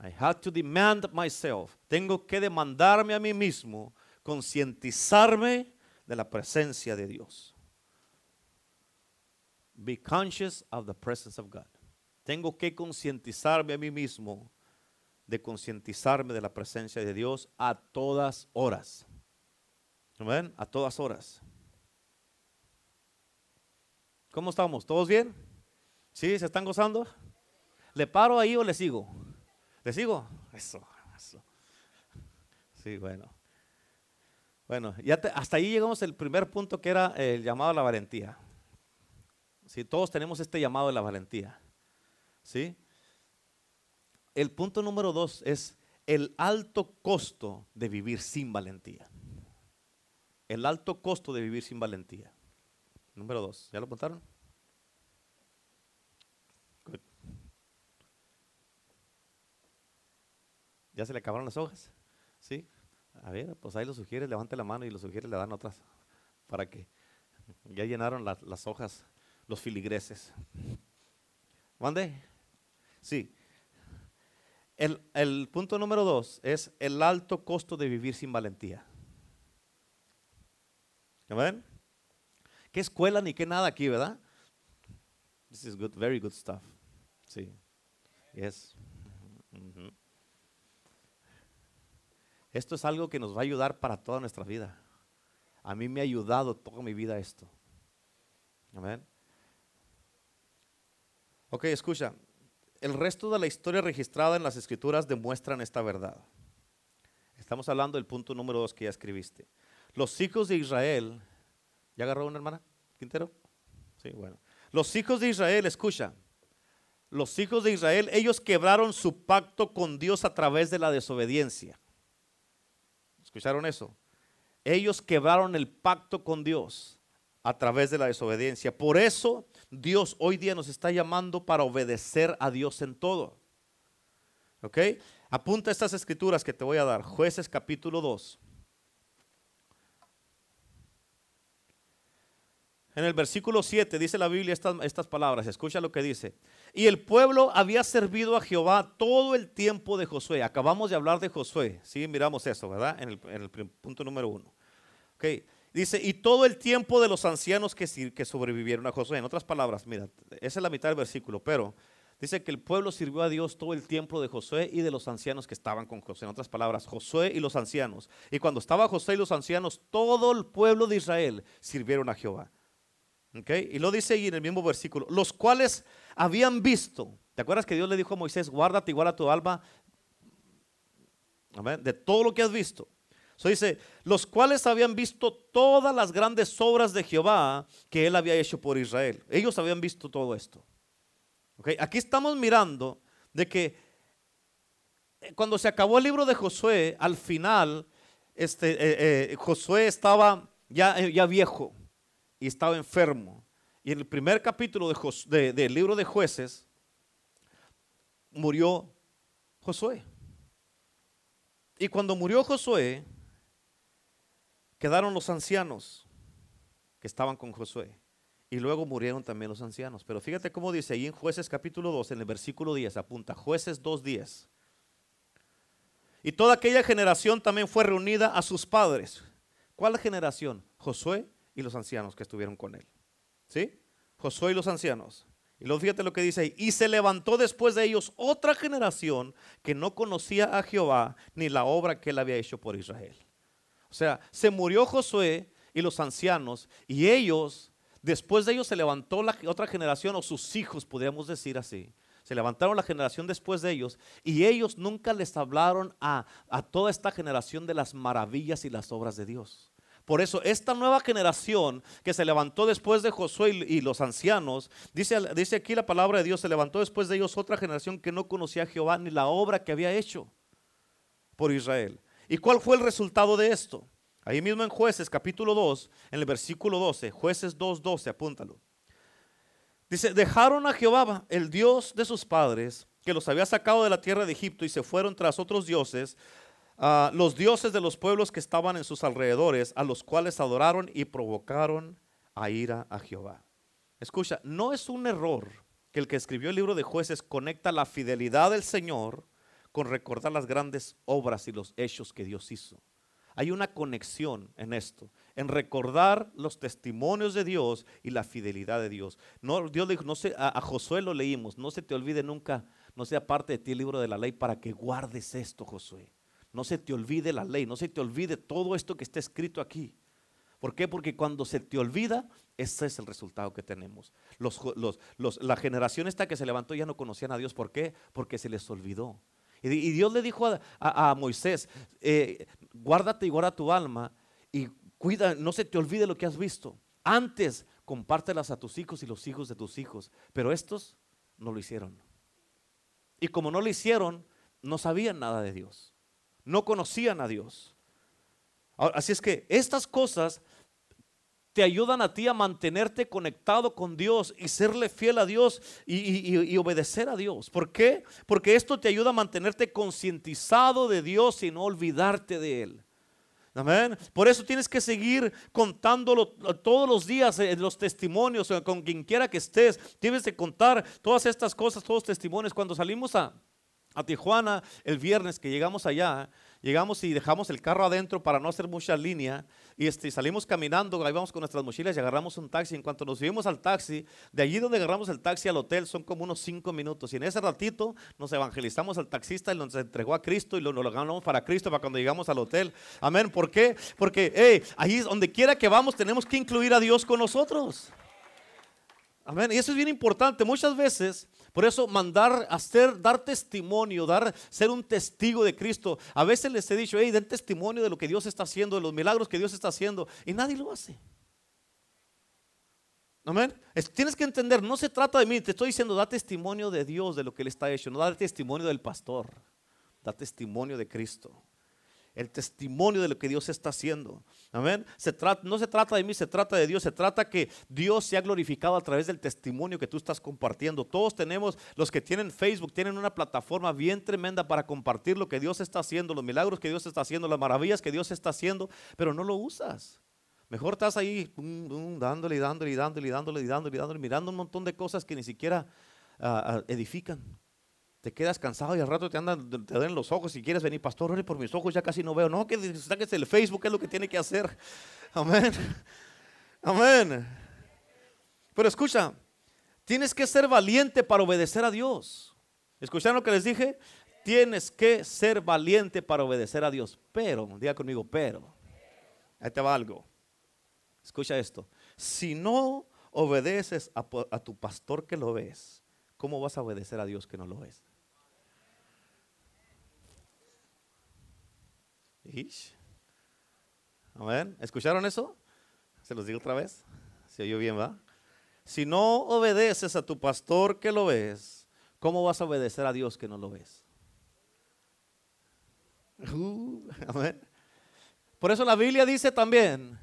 I have to demand myself. Tengo que demandarme a mí mismo, concientizarme de la presencia de Dios. Be conscious of the presence of God. Tengo que concientizarme a mí mismo de concientizarme de la presencia de Dios a todas horas. ¿Ven? A todas horas. ¿Cómo estamos? ¿Todos bien? ¿Sí? ¿Se están gozando? ¿Le paro ahí o le sigo? ¿Le sigo? Eso, eso. Sí, bueno. Bueno, ya hasta ahí llegamos al primer punto que era el llamado a la valentía. ¿Sí? Todos tenemos este llamado de la valentía. ¿sí? El punto número dos es el alto costo de vivir sin valentía. El alto costo de vivir sin valentía. Número dos, ¿ya lo apuntaron? ¿Ya se le acabaron las hojas? ¿Sí? A ver, pues ahí lo sugiere, levante la mano y lo sugiere, le dan otras. para que ya llenaron las, las hojas, los filigreses. ¿Mande? Sí. El, el punto número dos es el alto costo de vivir sin valentía. ¿Ven? ¿Qué escuela ni qué nada aquí, verdad? This is good, very good stuff. Sí. Yes. Esto es algo que nos va a ayudar para toda nuestra vida. A mí me ha ayudado toda mi vida esto. Amén. Ok, escucha. El resto de la historia registrada en las escrituras demuestran esta verdad. Estamos hablando del punto número dos que ya escribiste. Los hijos de Israel, ¿ya agarró una hermana? Quintero? Sí, bueno. Los hijos de Israel, escucha. Los hijos de Israel, ellos quebraron su pacto con Dios a través de la desobediencia. ¿Escucharon eso? Ellos quebraron el pacto con Dios a través de la desobediencia. Por eso Dios hoy día nos está llamando para obedecer a Dios en todo. ¿Ok? Apunta estas escrituras que te voy a dar. Jueces capítulo 2. En el versículo 7 dice la Biblia estas, estas, palabras, escucha lo que dice. Y el pueblo había servido a Jehová todo el tiempo de Josué. Acabamos de hablar de Josué, sí, miramos eso, ¿verdad? En el, punto número uno. Okay. Dice, y todo el tiempo de los ancianos que, que sobrevivieron a Josué. En otras palabras, mira, esa es la mitad del versículo, pero dice que el pueblo sirvió a Dios todo el tiempo de Josué y de los ancianos que estaban con Josué. En otras palabras, Josué y los ancianos. Y cuando estaba Josué y los ancianos, todo el pueblo de Israel sirvieron a Jehová. Okay. Y lo dice ahí en el mismo versículo, los cuales habían visto, ¿te acuerdas que Dios le dijo a Moisés, guárdate igual a tu alma de todo lo que has visto? So dice, los cuales habían visto todas las grandes obras de Jehová que él había hecho por Israel. Ellos habían visto todo esto. Okay. Aquí estamos mirando de que eh, cuando se acabó el libro de Josué, al final, este, eh, eh, Josué estaba ya, ya viejo y estaba enfermo. Y en el primer capítulo de de, del libro de jueces murió Josué. Y cuando murió Josué, quedaron los ancianos que estaban con Josué. Y luego murieron también los ancianos. Pero fíjate cómo dice ahí en jueces capítulo 2, en el versículo 10, apunta, jueces 2.10. Y toda aquella generación también fue reunida a sus padres. ¿Cuál generación? Josué y los ancianos que estuvieron con él. ¿Sí? Josué y los ancianos. Y luego fíjate lo que dice ahí. Y se levantó después de ellos otra generación que no conocía a Jehová ni la obra que él había hecho por Israel. O sea, se murió Josué y los ancianos y ellos, después de ellos se levantó la otra generación o sus hijos, podríamos decir así. Se levantaron la generación después de ellos y ellos nunca les hablaron a, a toda esta generación de las maravillas y las obras de Dios. Por eso esta nueva generación que se levantó después de Josué y, los ancianos, dice, dice aquí la palabra de Dios, se levantó después de ellos otra generación que no conocía a Jehová ni la obra que había hecho por Israel. ¿Y cuál fue el resultado de esto? Ahí mismo en jueces capítulo 2, en el versículo 12, jueces 2, 12, apúntalo. Dice, dejaron a Jehová, el Dios de sus padres, que los había sacado de la tierra de Egipto y se fueron tras otros dioses, los dioses de los pueblos que estaban en sus alrededores, a los cuales adoraron y provocaron a ira a Jehová. Escucha, no es un error que el que escribió el libro de jueces conecta la fidelidad del Señor con recordar las grandes obras y los hechos que Dios hizo. Hay una conexión en esto, en recordar los testimonios de Dios y la fidelidad de Dios. No, Dios dijo, a Josué lo leímos, no se te olvide nunca, no sea parte de ti el libro de la ley para que guardes esto, Josué. No se te olvide la ley, no se te olvide todo esto que está escrito aquí. ¿Por qué? Porque cuando se te olvida, ese es el resultado que tenemos. la generación esta que se levantó ya no conocían a Dios. ¿Por qué? Porque se les olvidó. Y, Dios le dijo a, Moisés, eh, guárdate y guarda tu alma y cuida, no se te olvide lo que has visto. Antes compártelas a tus hijos y los hijos de tus hijos. Pero estos no lo hicieron. Y como no lo hicieron, no sabían nada de Dios no conocían a Dios. Así es que estas cosas te ayudan a ti a mantenerte conectado con Dios y serle fiel a Dios y, obedecer a Dios. ¿Por qué? Porque esto te ayuda a mantenerte concientizado de Dios y no olvidarte de Él. Amén. Por eso tienes que seguir contándolo todos los días, en los testimonios, con quien quiera que estés. Tienes que contar todas estas cosas, todos los testimonios. Cuando salimos a, a Tijuana el viernes que llegamos allá, llegamos y dejamos el carro adentro para no hacer mucha línea y este, salimos caminando, ahí vamos con nuestras mochilas y agarramos un taxi. En cuanto nos subimos al taxi, de allí donde agarramos el taxi al hotel son como unos cinco minutos y en ese ratito nos evangelizamos al taxista y nos entregó a Cristo y lo, lo ganamos para Cristo para cuando llegamos al hotel. Amén. ¿Por qué? Porque hey, ahí donde quiera que vamos tenemos que incluir a Dios con nosotros. Amén. Y eso es bien importante. Muchas veces por eso mandar, hacer, dar testimonio, dar, ser un testigo de Cristo. A veces les he dicho, hey, den testimonio de lo que Dios está haciendo, de los milagros que Dios está haciendo. Y nadie lo hace. Amén. tienes que entender, no se trata de mí, te estoy diciendo, da testimonio de Dios, de lo que Él está hecho. No da testimonio del pastor, da testimonio de Cristo el testimonio de lo que Dios está haciendo. Amén. No se trata de mí, se trata de Dios. Se trata que Dios se ha glorificado a través del testimonio que tú estás compartiendo. Todos tenemos, los que tienen Facebook, tienen una plataforma bien tremenda para compartir lo que Dios está haciendo, los milagros que Dios está haciendo, las maravillas que Dios está haciendo, pero no lo usas. Mejor estás ahí dándole y dándole y dándole y dándole y dándole y dándole, mirando un montón de cosas que ni siquiera ah, ah, edifican te quedas cansado y al rato te andan, te dan los ojos si quieres venir, pastor, ore por mis ojos, ya casi no veo. No, que saques el Facebook, es lo que tiene que hacer. Amén. Amén. Pero escucha, tienes que ser valiente para obedecer a Dios. ¿Escucharon lo que les dije? Tienes que ser valiente para obedecer a Dios. Pero, diga conmigo, pero. Ahí te va algo. Escucha esto. Si no obedeces a, a tu pastor que lo ves, ¿cómo vas a obedecer a Dios que no lo Amén. ¿Escucharon eso? Se los digo otra vez. ¿Se oyó bien, va? Si no obedeces a tu pastor que lo ves, ¿cómo vas a obedecer a Dios que no lo ves? Uh, amén. Por eso la Biblia dice también,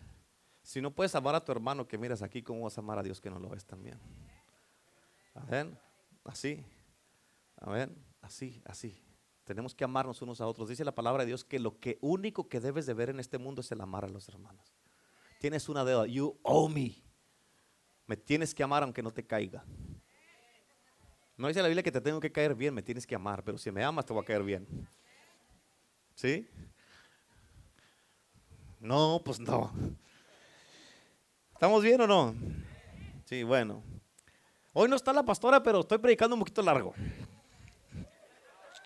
si no puedes amar a tu hermano que miras aquí, ¿cómo vas a amar a Dios que no lo ves también? Amén. Así. Amén. Así, así. Tenemos que amarnos unos a otros. Dice la palabra de Dios que lo que único que debes de ver en este mundo es el amar a los hermanos. Tienes una deuda. You owe me. Me tienes que amar aunque no te caiga. No dice la Biblia que te tengo que caer bien, me tienes que amar, pero si me amas te voy a caer bien. ¿Sí? No, pues no. ¿Estamos bien o no? Sí, bueno. Hoy no está la pastora, pero estoy predicando un poquito largo.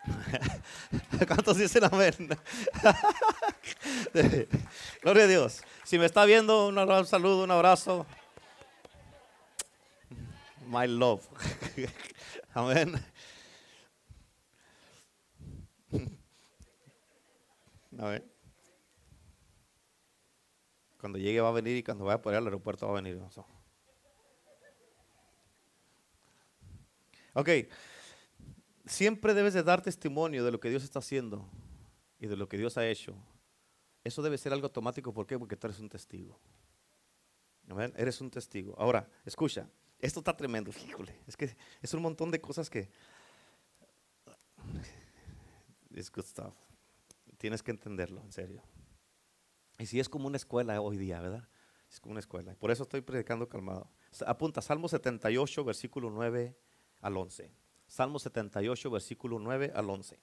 ¿Cuántos dicen amén? Gloria a Dios. Si me está viendo, un saludo, un abrazo. My love. Amén. A Cuando llegue va a venir y cuando vaya por al aeropuerto va a venir. Ok siempre debes de dar testimonio de lo que Dios está haciendo y de lo que Dios ha hecho. Eso debe ser algo automático. ¿Por qué? Porque tú eres un testigo. Eres un testigo. Ahora, escucha, esto está tremendo. Híjole, es que es un montón de cosas que... Es good stuff. Tienes que entenderlo, en serio. Y si es como una escuela hoy día, ¿verdad? Es como una escuela. Por eso estoy predicando calmado. Apunta Salmo 78, versículo 9 al 11. Salmo 78, versículo 9 al 11.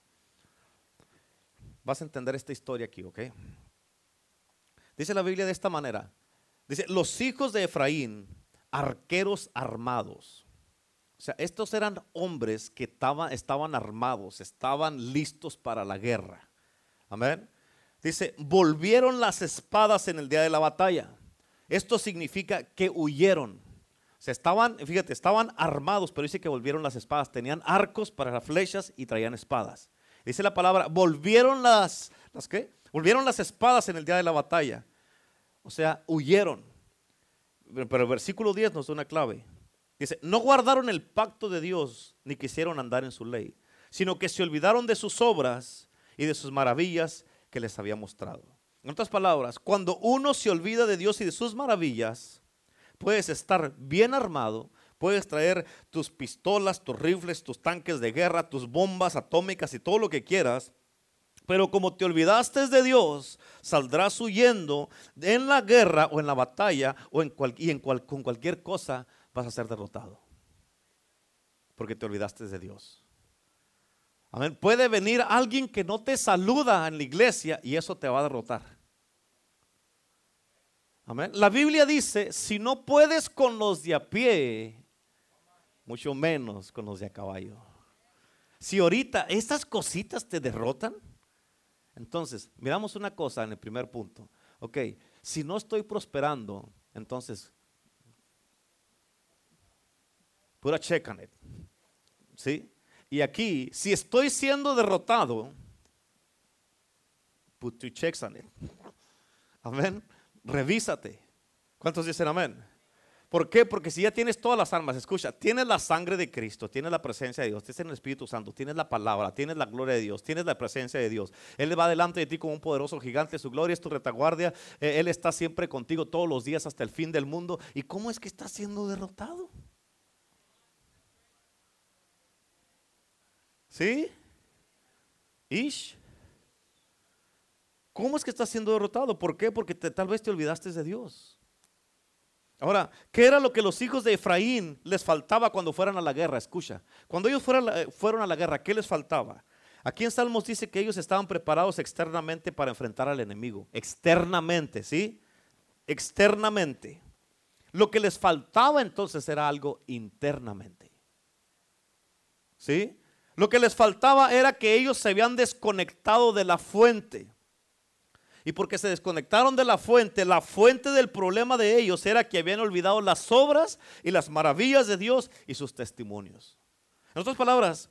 Vas a entender esta historia aquí, ¿ok? Dice la Biblia de esta manera. Dice, los hijos de Efraín, arqueros armados. O sea, estos eran hombres que estaban, estaban armados, estaban listos para la guerra. Amén. Dice, volvieron las espadas en el día de la batalla. Esto significa que huyeron estaban, fíjate, estaban armados, pero dice que volvieron las espadas. Tenían arcos para las flechas y traían espadas. Dice la palabra, volvieron las, ¿las qué? Volvieron las espadas en el día de la batalla. O sea, huyeron. Pero el versículo 10 nos da una clave. Dice, no guardaron el pacto de Dios ni quisieron andar en su ley, sino que se olvidaron de sus obras y de sus maravillas que les había mostrado. En otras palabras, cuando uno se olvida de Dios y de sus maravillas, puedes estar bien armado, puedes traer tus pistolas, tus rifles, tus tanques de guerra, tus bombas atómicas y todo lo que quieras, Pero como te olvidaste de Dios, saldrás huyendo en la guerra o en la batalla o en y con cualquier cosa vas a ser derrotado. Porque te olvidaste de Dios. Puede venir alguien que no te saluda en la iglesia y eso te va a derrotar. Amén. La Biblia dice, si no puedes con los de a pie, mucho menos con los de a caballo. Si ahorita estas cositas te derrotan, entonces, miramos una cosa en el primer punto. Ok, si no estoy prosperando, entonces, pura check on it. ¿Sí? Y aquí, si estoy siendo derrotado, put two checks on it. Amén. Revísate. ¿Cuántos dicen amén? ¿Por qué? Porque si ya tienes todas las armas, escucha, tienes la sangre de Cristo, tienes la presencia de Dios, tienes el Espíritu Santo, tienes la palabra, tienes la gloria de Dios, tienes la presencia de Dios. Él va delante de ti como un poderoso gigante, su gloria es tu retaguardia, eh, Él está siempre contigo todos los días hasta el fin del mundo. ¿Y cómo es que está siendo derrotado? ¿Sí? Ish. ¿Cómo es que está siendo derrotado? ¿Por qué? Porque tal vez te olvidaste de Dios. Ahora, ¿qué era lo que los hijos de Efraín les faltaba cuando fueran a la guerra? Escucha, cuando ellos fueron, fueron a la guerra, ¿qué les faltaba? Aquí en Salmos dice que ellos estaban preparados externamente para enfrentar al enemigo. Externamente, ¿sí? Externamente. Lo que les faltaba entonces era algo internamente. ¿Sí? Lo que les faltaba era que ellos se habían desconectado de la fuente. Y porque se desconectaron de la fuente, la fuente del problema de ellos era que habían olvidado las obras y las maravillas de Dios y sus testimonios. En otras palabras,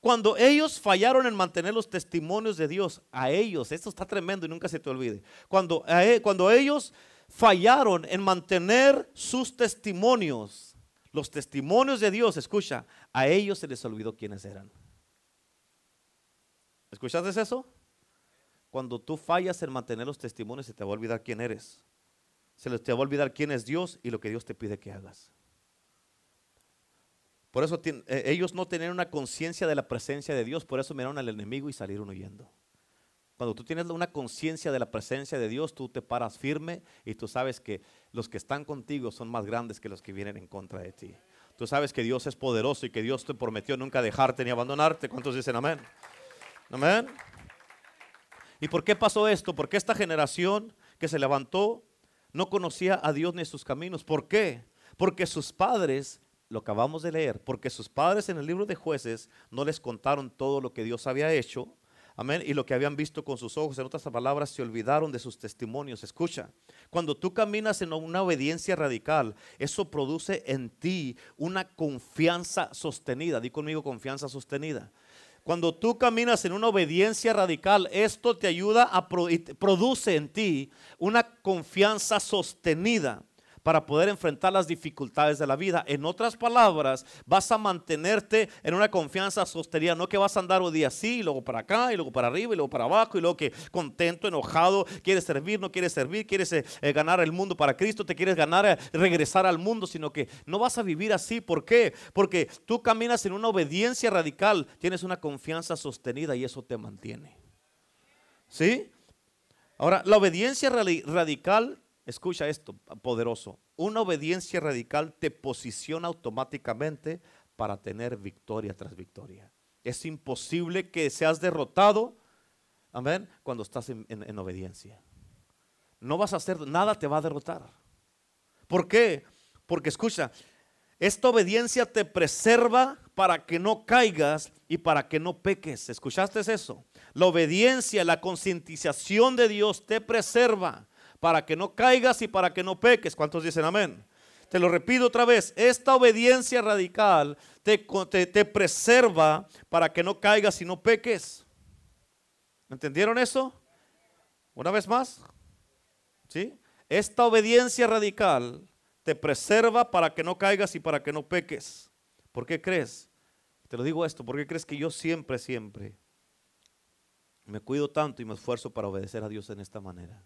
cuando ellos fallaron en mantener los testimonios de Dios, a ellos, esto está tremendo y nunca se te olvide, cuando, e, cuando ellos fallaron en mantener sus testimonios, los testimonios de Dios, escucha, a ellos se les olvidó quiénes eran. ¿Escuchaste eso? Cuando tú fallas en mantener los testimonios, se te va a olvidar quién eres. Se te va a olvidar quién es Dios y lo que Dios te pide que hagas. Por eso eh, ellos no tenían una conciencia de la presencia de Dios, por eso miraron al enemigo y salieron huyendo. Cuando tú tienes una conciencia de la presencia de Dios, tú te paras firme y tú sabes que los que están contigo son más grandes que los que vienen en contra de ti. Tú sabes que Dios es poderoso y que Dios te prometió nunca dejarte ni abandonarte. ¿Cuántos dicen amén? Amén. ¿Y por qué pasó esto? Porque esta generación que se levantó no conocía a Dios ni sus caminos. ¿Por qué? Porque sus padres, lo acabamos de leer, porque sus padres en el libro de jueces no les contaron todo lo que Dios había hecho. Amén. Y lo que habían visto con sus ojos, en otras palabras, se olvidaron de sus testimonios. Escucha, cuando tú caminas en una obediencia radical, eso produce en ti una confianza sostenida. Di conmigo confianza sostenida. Cuando tú caminas en una obediencia radical, esto te ayuda a produce en ti una confianza sostenida para poder enfrentar las dificultades de la vida. En otras palabras, vas a mantenerte en una confianza sostenida, no que vas a andar un día así, y luego para acá, y luego para arriba, y luego para abajo, y luego que contento, enojado, quieres servir, no quieres servir, quieres eh, eh, ganar el mundo para Cristo, te quieres ganar, eh, regresar al mundo, sino que no vas a vivir así. ¿Por qué? Porque tú caminas en una obediencia radical, tienes una confianza sostenida y eso te mantiene. ¿Sí? Ahora, la obediencia radical Escucha esto, poderoso. Una obediencia radical te posiciona automáticamente para tener victoria tras victoria. Es imposible que seas derrotado, amén, cuando estás en, obediencia. No vas a hacer, nada te va a derrotar. ¿Por qué? Porque escucha, esta obediencia te preserva para que no caigas y para que no peques. ¿Escuchaste eso? La obediencia, la concientización de Dios te preserva para que no caigas y para que no peques. ¿Cuántos dicen amén? Te lo repito otra vez, esta obediencia radical te, te, preserva para que no caigas y no peques. ¿Entendieron eso? Una vez más. ¿Sí? Esta obediencia radical te preserva para que no caigas y para que no peques. ¿Por qué crees? Te lo digo esto, porque crees que yo siempre, siempre me cuido tanto y me esfuerzo para obedecer a Dios en esta manera?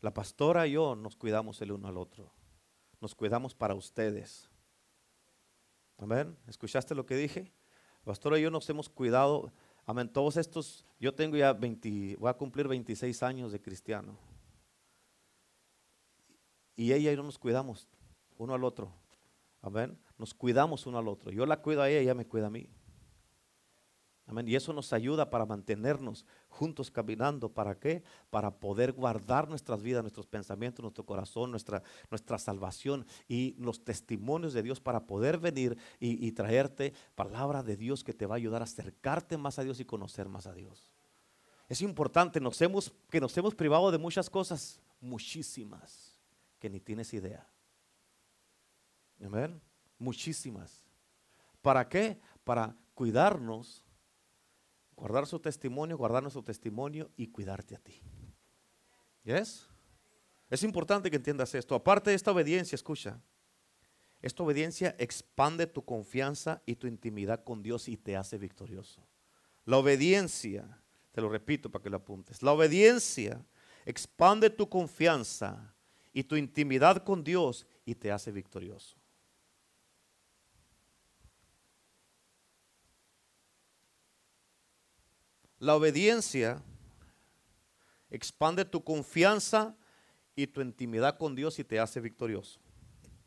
La pastora y yo nos cuidamos el uno al otro. Nos cuidamos para ustedes. Amén. ¿Escuchaste lo que dije? La pastora y yo nos hemos cuidado Amén. Todos estos, yo tengo ya 20, voy a cumplir 26 años de cristiano. Y ella y yo nos cuidamos uno al otro. Amén. Nos cuidamos uno al otro. Yo la cuido a ella y ella me cuida a mí. Amén. Y eso nos ayuda para mantenernos juntos caminando. ¿Para qué? Para poder guardar nuestras vidas, nuestros pensamientos, nuestro corazón, nuestra, nuestra salvación y los testimonios de Dios para poder venir y, traerte palabra de Dios que te va a ayudar a acercarte más a Dios y conocer más a Dios. Es importante nos hemos, que nos hemos privado de muchas cosas, muchísimas, que ni tienes idea. Amén. Muchísimas. ¿Para qué? Para cuidarnos guardar su testimonio, guardar nuestro testimonio y cuidarte a ti. ¿Yes? Es importante que entiendas esto. Aparte de esta obediencia, escucha, esta obediencia expande tu confianza y tu intimidad con Dios y te hace victorioso. La obediencia, te lo repito para que lo apuntes, la obediencia expande tu confianza y tu intimidad con Dios y te hace victorioso. La obediencia expande tu confianza y tu intimidad con Dios y te hace victorioso.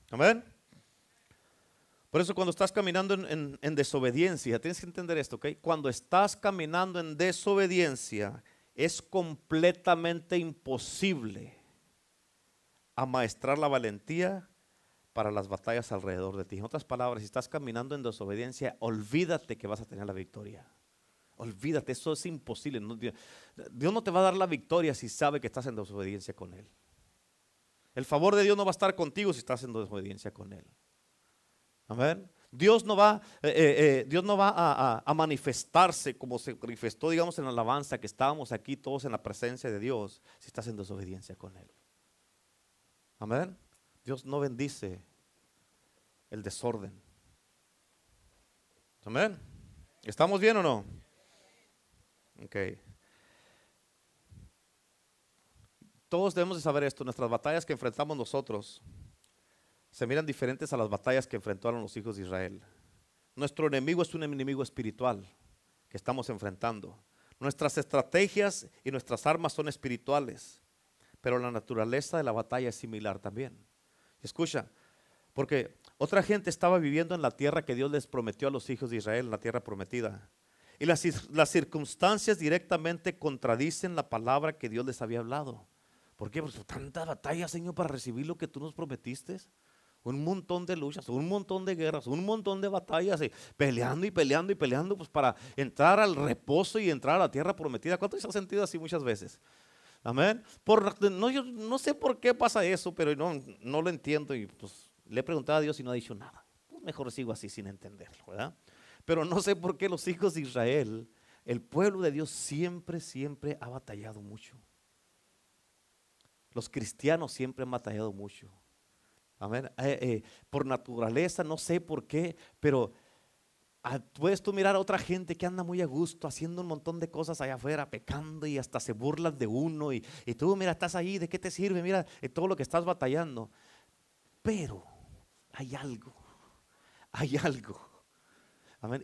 Amén. Por eso cuando estás caminando en, desobediencia, tienes que entender esto, ¿ok? Cuando estás caminando en desobediencia, es completamente imposible amaestrar la valentía para las batallas alrededor de ti. En otras palabras, si estás caminando en desobediencia, olvídate que vas a tener la victoria. Olvídate, eso es imposible. Dios no te va a dar la victoria si sabe que estás en desobediencia con Él. El favor de Dios no va a estar contigo si estás en desobediencia con Él. Amén. Dios no va, eh, eh, eh, Dios no va a, a, manifestarse como se manifestó, digamos, en la alabanza, que estábamos aquí todos en la presencia de Dios, si estás en desobediencia con Él. Amén. Dios no bendice el desorden. Amén. ¿Estamos bien o no? Todos debemos de saber esto. Nuestras batallas que enfrentamos nosotros se miran diferentes a las batallas que enfrentaron los hijos de Israel. Nuestro enemigo es un enemigo espiritual que estamos enfrentando. Nuestras estrategias y nuestras armas son espirituales, pero la naturaleza de la batalla es similar también. Escucha, porque otra gente estaba viviendo en la tierra que Dios les prometió a los hijos de Israel, la tierra prometida. Y las, circunstancias directamente contradicen la palabra que Dios les había hablado. ¿Por qué? Pues tanta batalla, Señor, para recibir lo que tú nos prometiste. Un montón de luchas, un montón de guerras, un montón de batallas, y peleando y peleando y peleando, pues para entrar al reposo y entrar a la tierra prometida. ¿Cuánto se ha sentido así muchas veces? Amén. Por, no, yo no sé por qué pasa eso, pero no, no lo entiendo y pues le he preguntado a Dios y no ha dicho nada. Pues mejor sigo así sin entenderlo, ¿verdad? Pero no sé por qué los hijos de Israel, el pueblo de Dios siempre, siempre ha batallado mucho. Los cristianos siempre han batallado mucho. Amén. Eh, eh, por naturaleza, no sé por qué, pero ah, puedes tú mirar a otra gente que anda muy a gusto haciendo un montón de cosas allá afuera, pecando y hasta se burlan de uno. Y, y tú, mira, estás ahí, ¿de qué te sirve? Mira eh, todo lo que estás batallando. Pero hay algo, hay algo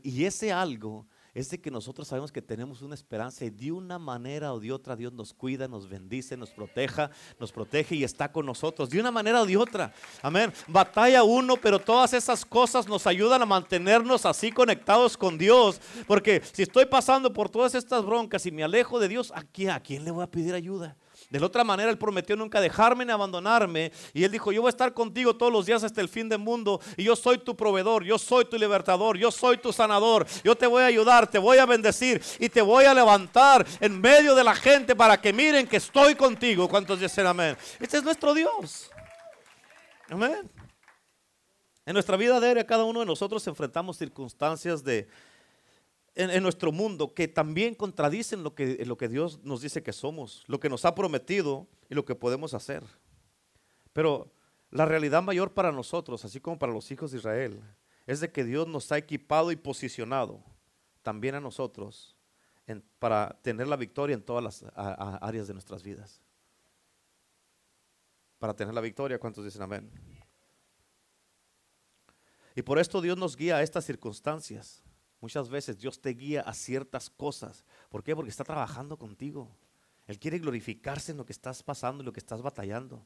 y ese algo es de que nosotros sabemos que tenemos una esperanza y de una manera o de otra Dios nos cuida, nos bendice, nos proteja, nos protege y está con nosotros. De una manera o de otra. Amén. Batalla uno, pero todas esas cosas nos ayudan a mantenernos así conectados con Dios. Porque si estoy pasando por todas estas broncas y me alejo de Dios, ¿a a quién le voy a pedir ayuda? De la otra manera, Él prometió nunca dejarme ni abandonarme. Y Él dijo, yo voy a estar contigo todos los días hasta el fin del mundo. Y yo soy tu proveedor, yo soy tu libertador, yo soy tu sanador. Yo te voy a ayudar, te voy a bendecir y te voy a levantar en medio de la gente para que miren que estoy contigo. ¿Cuántos dicen amén? Este es nuestro Dios. Amén. En nuestra vida diaria, cada uno de nosotros enfrentamos circunstancias de, en, nuestro mundo que también contradicen lo que, lo que Dios nos dice que somos, lo que nos ha prometido y lo que podemos hacer. Pero la realidad mayor para nosotros, así como para los hijos de Israel, es de que Dios nos ha equipado y posicionado también a nosotros para tener la victoria en todas las áreas de nuestras vidas. Para tener la victoria, ¿cuántos dicen amén? Y por esto Dios nos guía a estas circunstancias Muchas veces Dios te guía a ciertas cosas. ¿Por qué? Porque está trabajando contigo. Él quiere glorificarse en lo que estás pasando, en lo que estás batallando.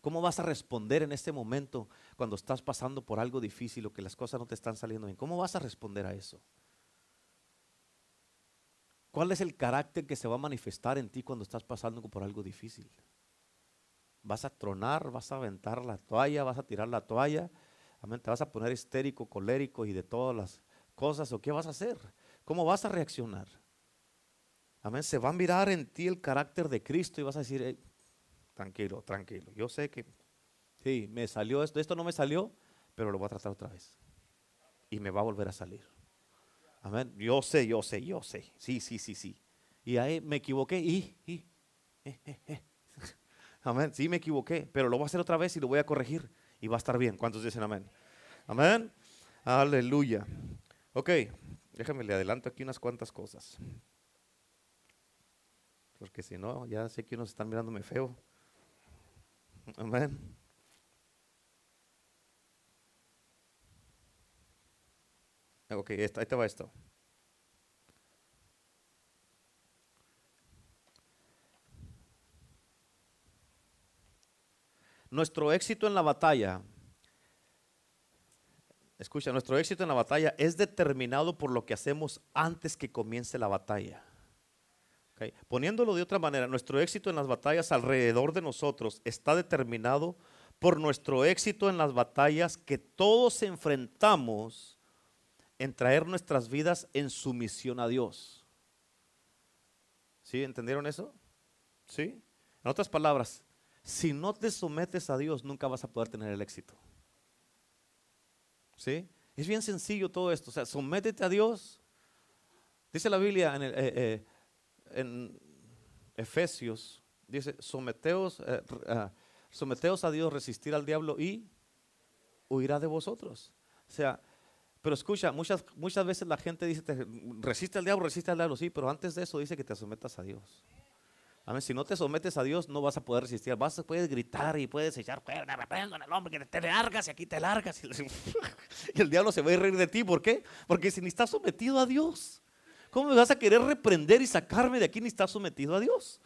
¿Cómo vas a responder en este momento cuando estás pasando por algo difícil o que las cosas no te están saliendo bien? ¿Cómo vas a responder a eso? ¿Cuál es el carácter que se va a manifestar en ti cuando estás pasando por algo difícil? ¿Vas a tronar? ¿Vas a aventar la toalla? ¿Vas a tirar la toalla? ¿Te vas a poner histérico, colérico y de todas las cosas? ¿O qué vas a hacer? ¿Cómo vas a reaccionar? Amén. Se va a mirar en ti el carácter de Cristo y vas a decir, tranquilo, tranquilo. Yo sé que sí, me salió esto, esto no me salió, pero lo voy a tratar otra vez. Y me va a volver a salir. Amén. Yo sé, yo sé, yo sé. Sí, sí, sí, sí. Y ahí me equivoqué y, y eh, eh, eh. Amén. Sí, me equivoqué, pero lo voy a hacer otra vez y lo voy a corregir y va a estar bien. ¿Cuántos dicen amén? Amén. Aleluya. Ok, déjame le adelanto aquí unas cuantas cosas. Porque si no, ya sé que unos están mirándome feo. Amén. Ok, ahí te va esto. Nuestro éxito en la batalla, escucha, nuestro éxito en la batalla es determinado por lo que hacemos antes que comience la batalla. Poniéndolo de otra manera, nuestro éxito en las batallas alrededor de nosotros está determinado por nuestro éxito en las batallas que todos enfrentamos en traer nuestras vidas en sumisión a Dios. ¿Sí? ¿Entendieron eso? ¿Sí? En otras palabras, si no te sometes a Dios, nunca vas a poder tener el éxito. ¿Sí? Es bien sencillo todo esto. O sea, sométete a Dios. Dice la Biblia en, eh, eh, en Efesios, dice, someteos, eh, someteos a Dios, resistir al diablo y huirá de vosotros. O sea, pero escucha, muchas, muchas veces la gente dice, resiste al diablo, resiste al diablo, sí, pero antes de eso dice que te sometas a Dios. Amén. Si no te sometes a Dios, no vas a poder resistir. Vas, puedes gritar y puedes echar fuera, reprendo en el hombre que te largas y aquí te largas. Y, el diablo se va a reír de ti. ¿Por qué? Porque si ni estás sometido a Dios, ¿cómo me vas a querer reprender y sacarme de aquí ni estás sometido a Dios?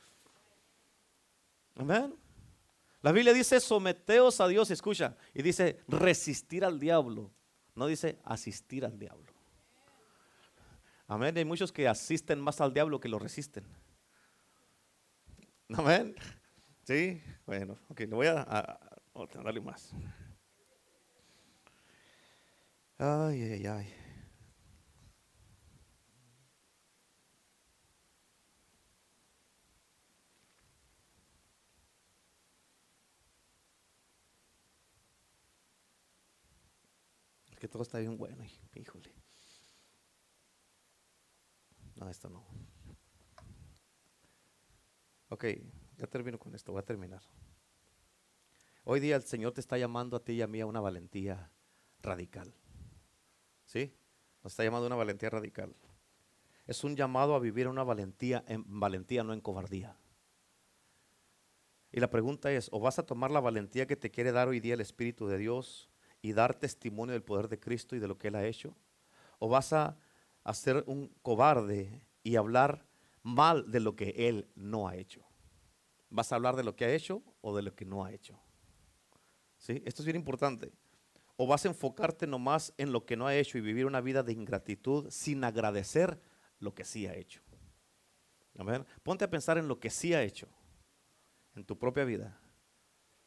Amén. La Biblia dice someteos a Dios, escucha, y dice resistir al diablo. No dice asistir al diablo. Amén. Hay muchos que asisten más al diablo que lo resisten. Amén. Sí, bueno, ok, le voy a, a, darle más. Ay, ay, ay. Es que todo está bien bueno, híjole. No, esto no. Ok, ya termino con esto, voy a terminar. Hoy día el Señor te está llamando a ti y a mí a una valentía radical. ¿Sí? Nos está llamando a una valentía radical. Es un llamado a vivir una valentía en valentía, no en cobardía. Y la pregunta es, ¿o vas a tomar la valentía que te quiere dar hoy día el Espíritu de Dios y dar testimonio del poder de Cristo y de lo que Él ha hecho? ¿O vas a, a ser un cobarde y hablar mal de lo que Él no ha hecho. ¿Vas a hablar de lo que ha hecho o de lo que no ha hecho? ¿Sí? Esto es bien importante. O vas a enfocarte nomás en lo que no ha hecho y vivir una vida de ingratitud sin agradecer lo que sí ha hecho. Amén. Ponte a pensar en lo que sí ha hecho en tu propia vida.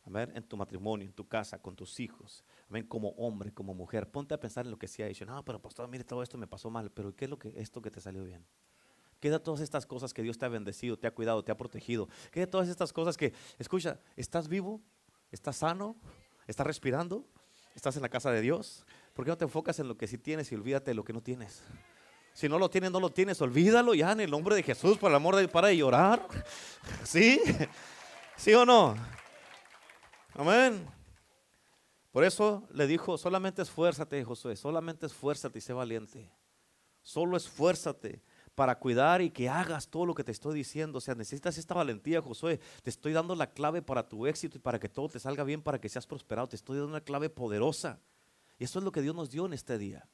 Amén. En tu matrimonio, en tu casa, con tus hijos. Como hombre, como mujer. Ponte a pensar en lo que sí ha hecho. No, pero pastor, mire, todo esto me pasó mal. Pero ¿qué es lo que esto que te salió bien? Queda todas estas cosas que Dios te ha bendecido, te ha cuidado, te ha protegido. Queda todas estas cosas que, escucha, ¿estás vivo? ¿Estás sano? ¿Estás respirando? ¿Estás en la casa de Dios? ¿Por qué no te enfocas en lo que sí tienes y olvídate de lo que no tienes? Si no lo tienes, no lo tienes, olvídalo ya en el nombre de Jesús, por el amor de para de llorar. ¿Sí? ¿Sí o no? Amén. Por eso le dijo, solamente esfuérzate, Josué, solamente esfuérzate y sé valiente. Solo esfuérzate para cuidar y que hagas todo lo que te estoy diciendo. O sea, necesitas esta valentía, Josué. Te estoy dando la clave para tu éxito y para que todo te salga bien, para que seas prosperado. Te estoy dando una clave poderosa. Y eso es lo que Dios nos dio en este día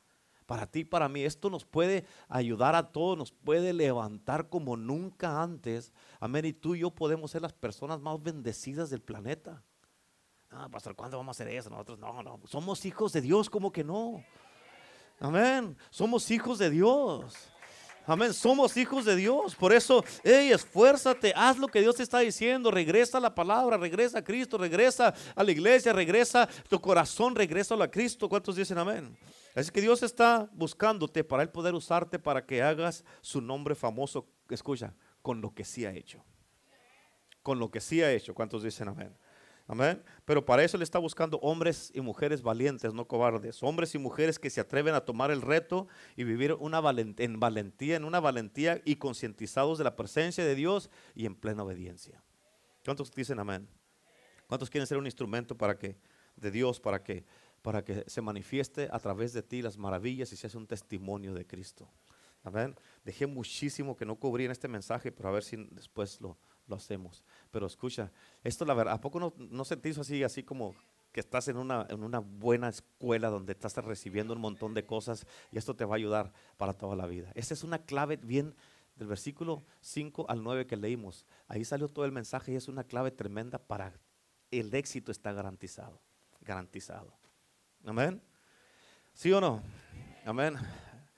para ti, para mí. Esto nos puede ayudar a todos, nos puede levantar como nunca antes. Amén. Y tú y yo podemos ser las personas más bendecidas del planeta. Ah, pastor, ¿cuándo vamos a hacer eso? Nosotros no, no. Somos hijos de Dios, como que no. Amén. Somos hijos de Dios. Amén. Somos hijos de Dios. Por eso, hey, esfuérzate, haz lo que Dios te está diciendo. Regresa a la palabra, regresa a Cristo, regresa a la iglesia, regresa tu corazón, regresa a Cristo. ¿Cuántos dicen amén? Así que Dios está buscándote para Él poder usarte para que hagas su nombre famoso. Escucha, con lo que sí ha hecho. Con lo que sí ha hecho. ¿Cuántos dicen amén? Amén. Pero para eso le está buscando hombres y mujeres valientes, no cobardes. Hombres y mujeres que se atreven a tomar el reto y vivir una en valentía, en una valentía y concientizados de la presencia de Dios y en plena obediencia. ¿Cuántos dicen amén? ¿Cuántos quieren ser un instrumento para que de Dios para que para que se manifieste a través de ti las maravillas y se hace un testimonio de Cristo? Amén. Dejé muchísimo que no cubrí en este mensaje, pero a ver si después lo, lo hacemos. Pero escucha, esto la verdad, ¿a poco no, no sentís así, así como que estás en una, en una buena escuela donde estás recibiendo un montón de cosas y esto te va a ayudar para toda la vida? Esa es una clave bien del versículo 5 al 9 que leímos. Ahí salió todo el mensaje y es una clave tremenda para el éxito está garantizado, garantizado. Amén. ¿Sí o no? Amén.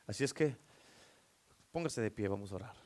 Así es que póngase de pie, vamos a orar.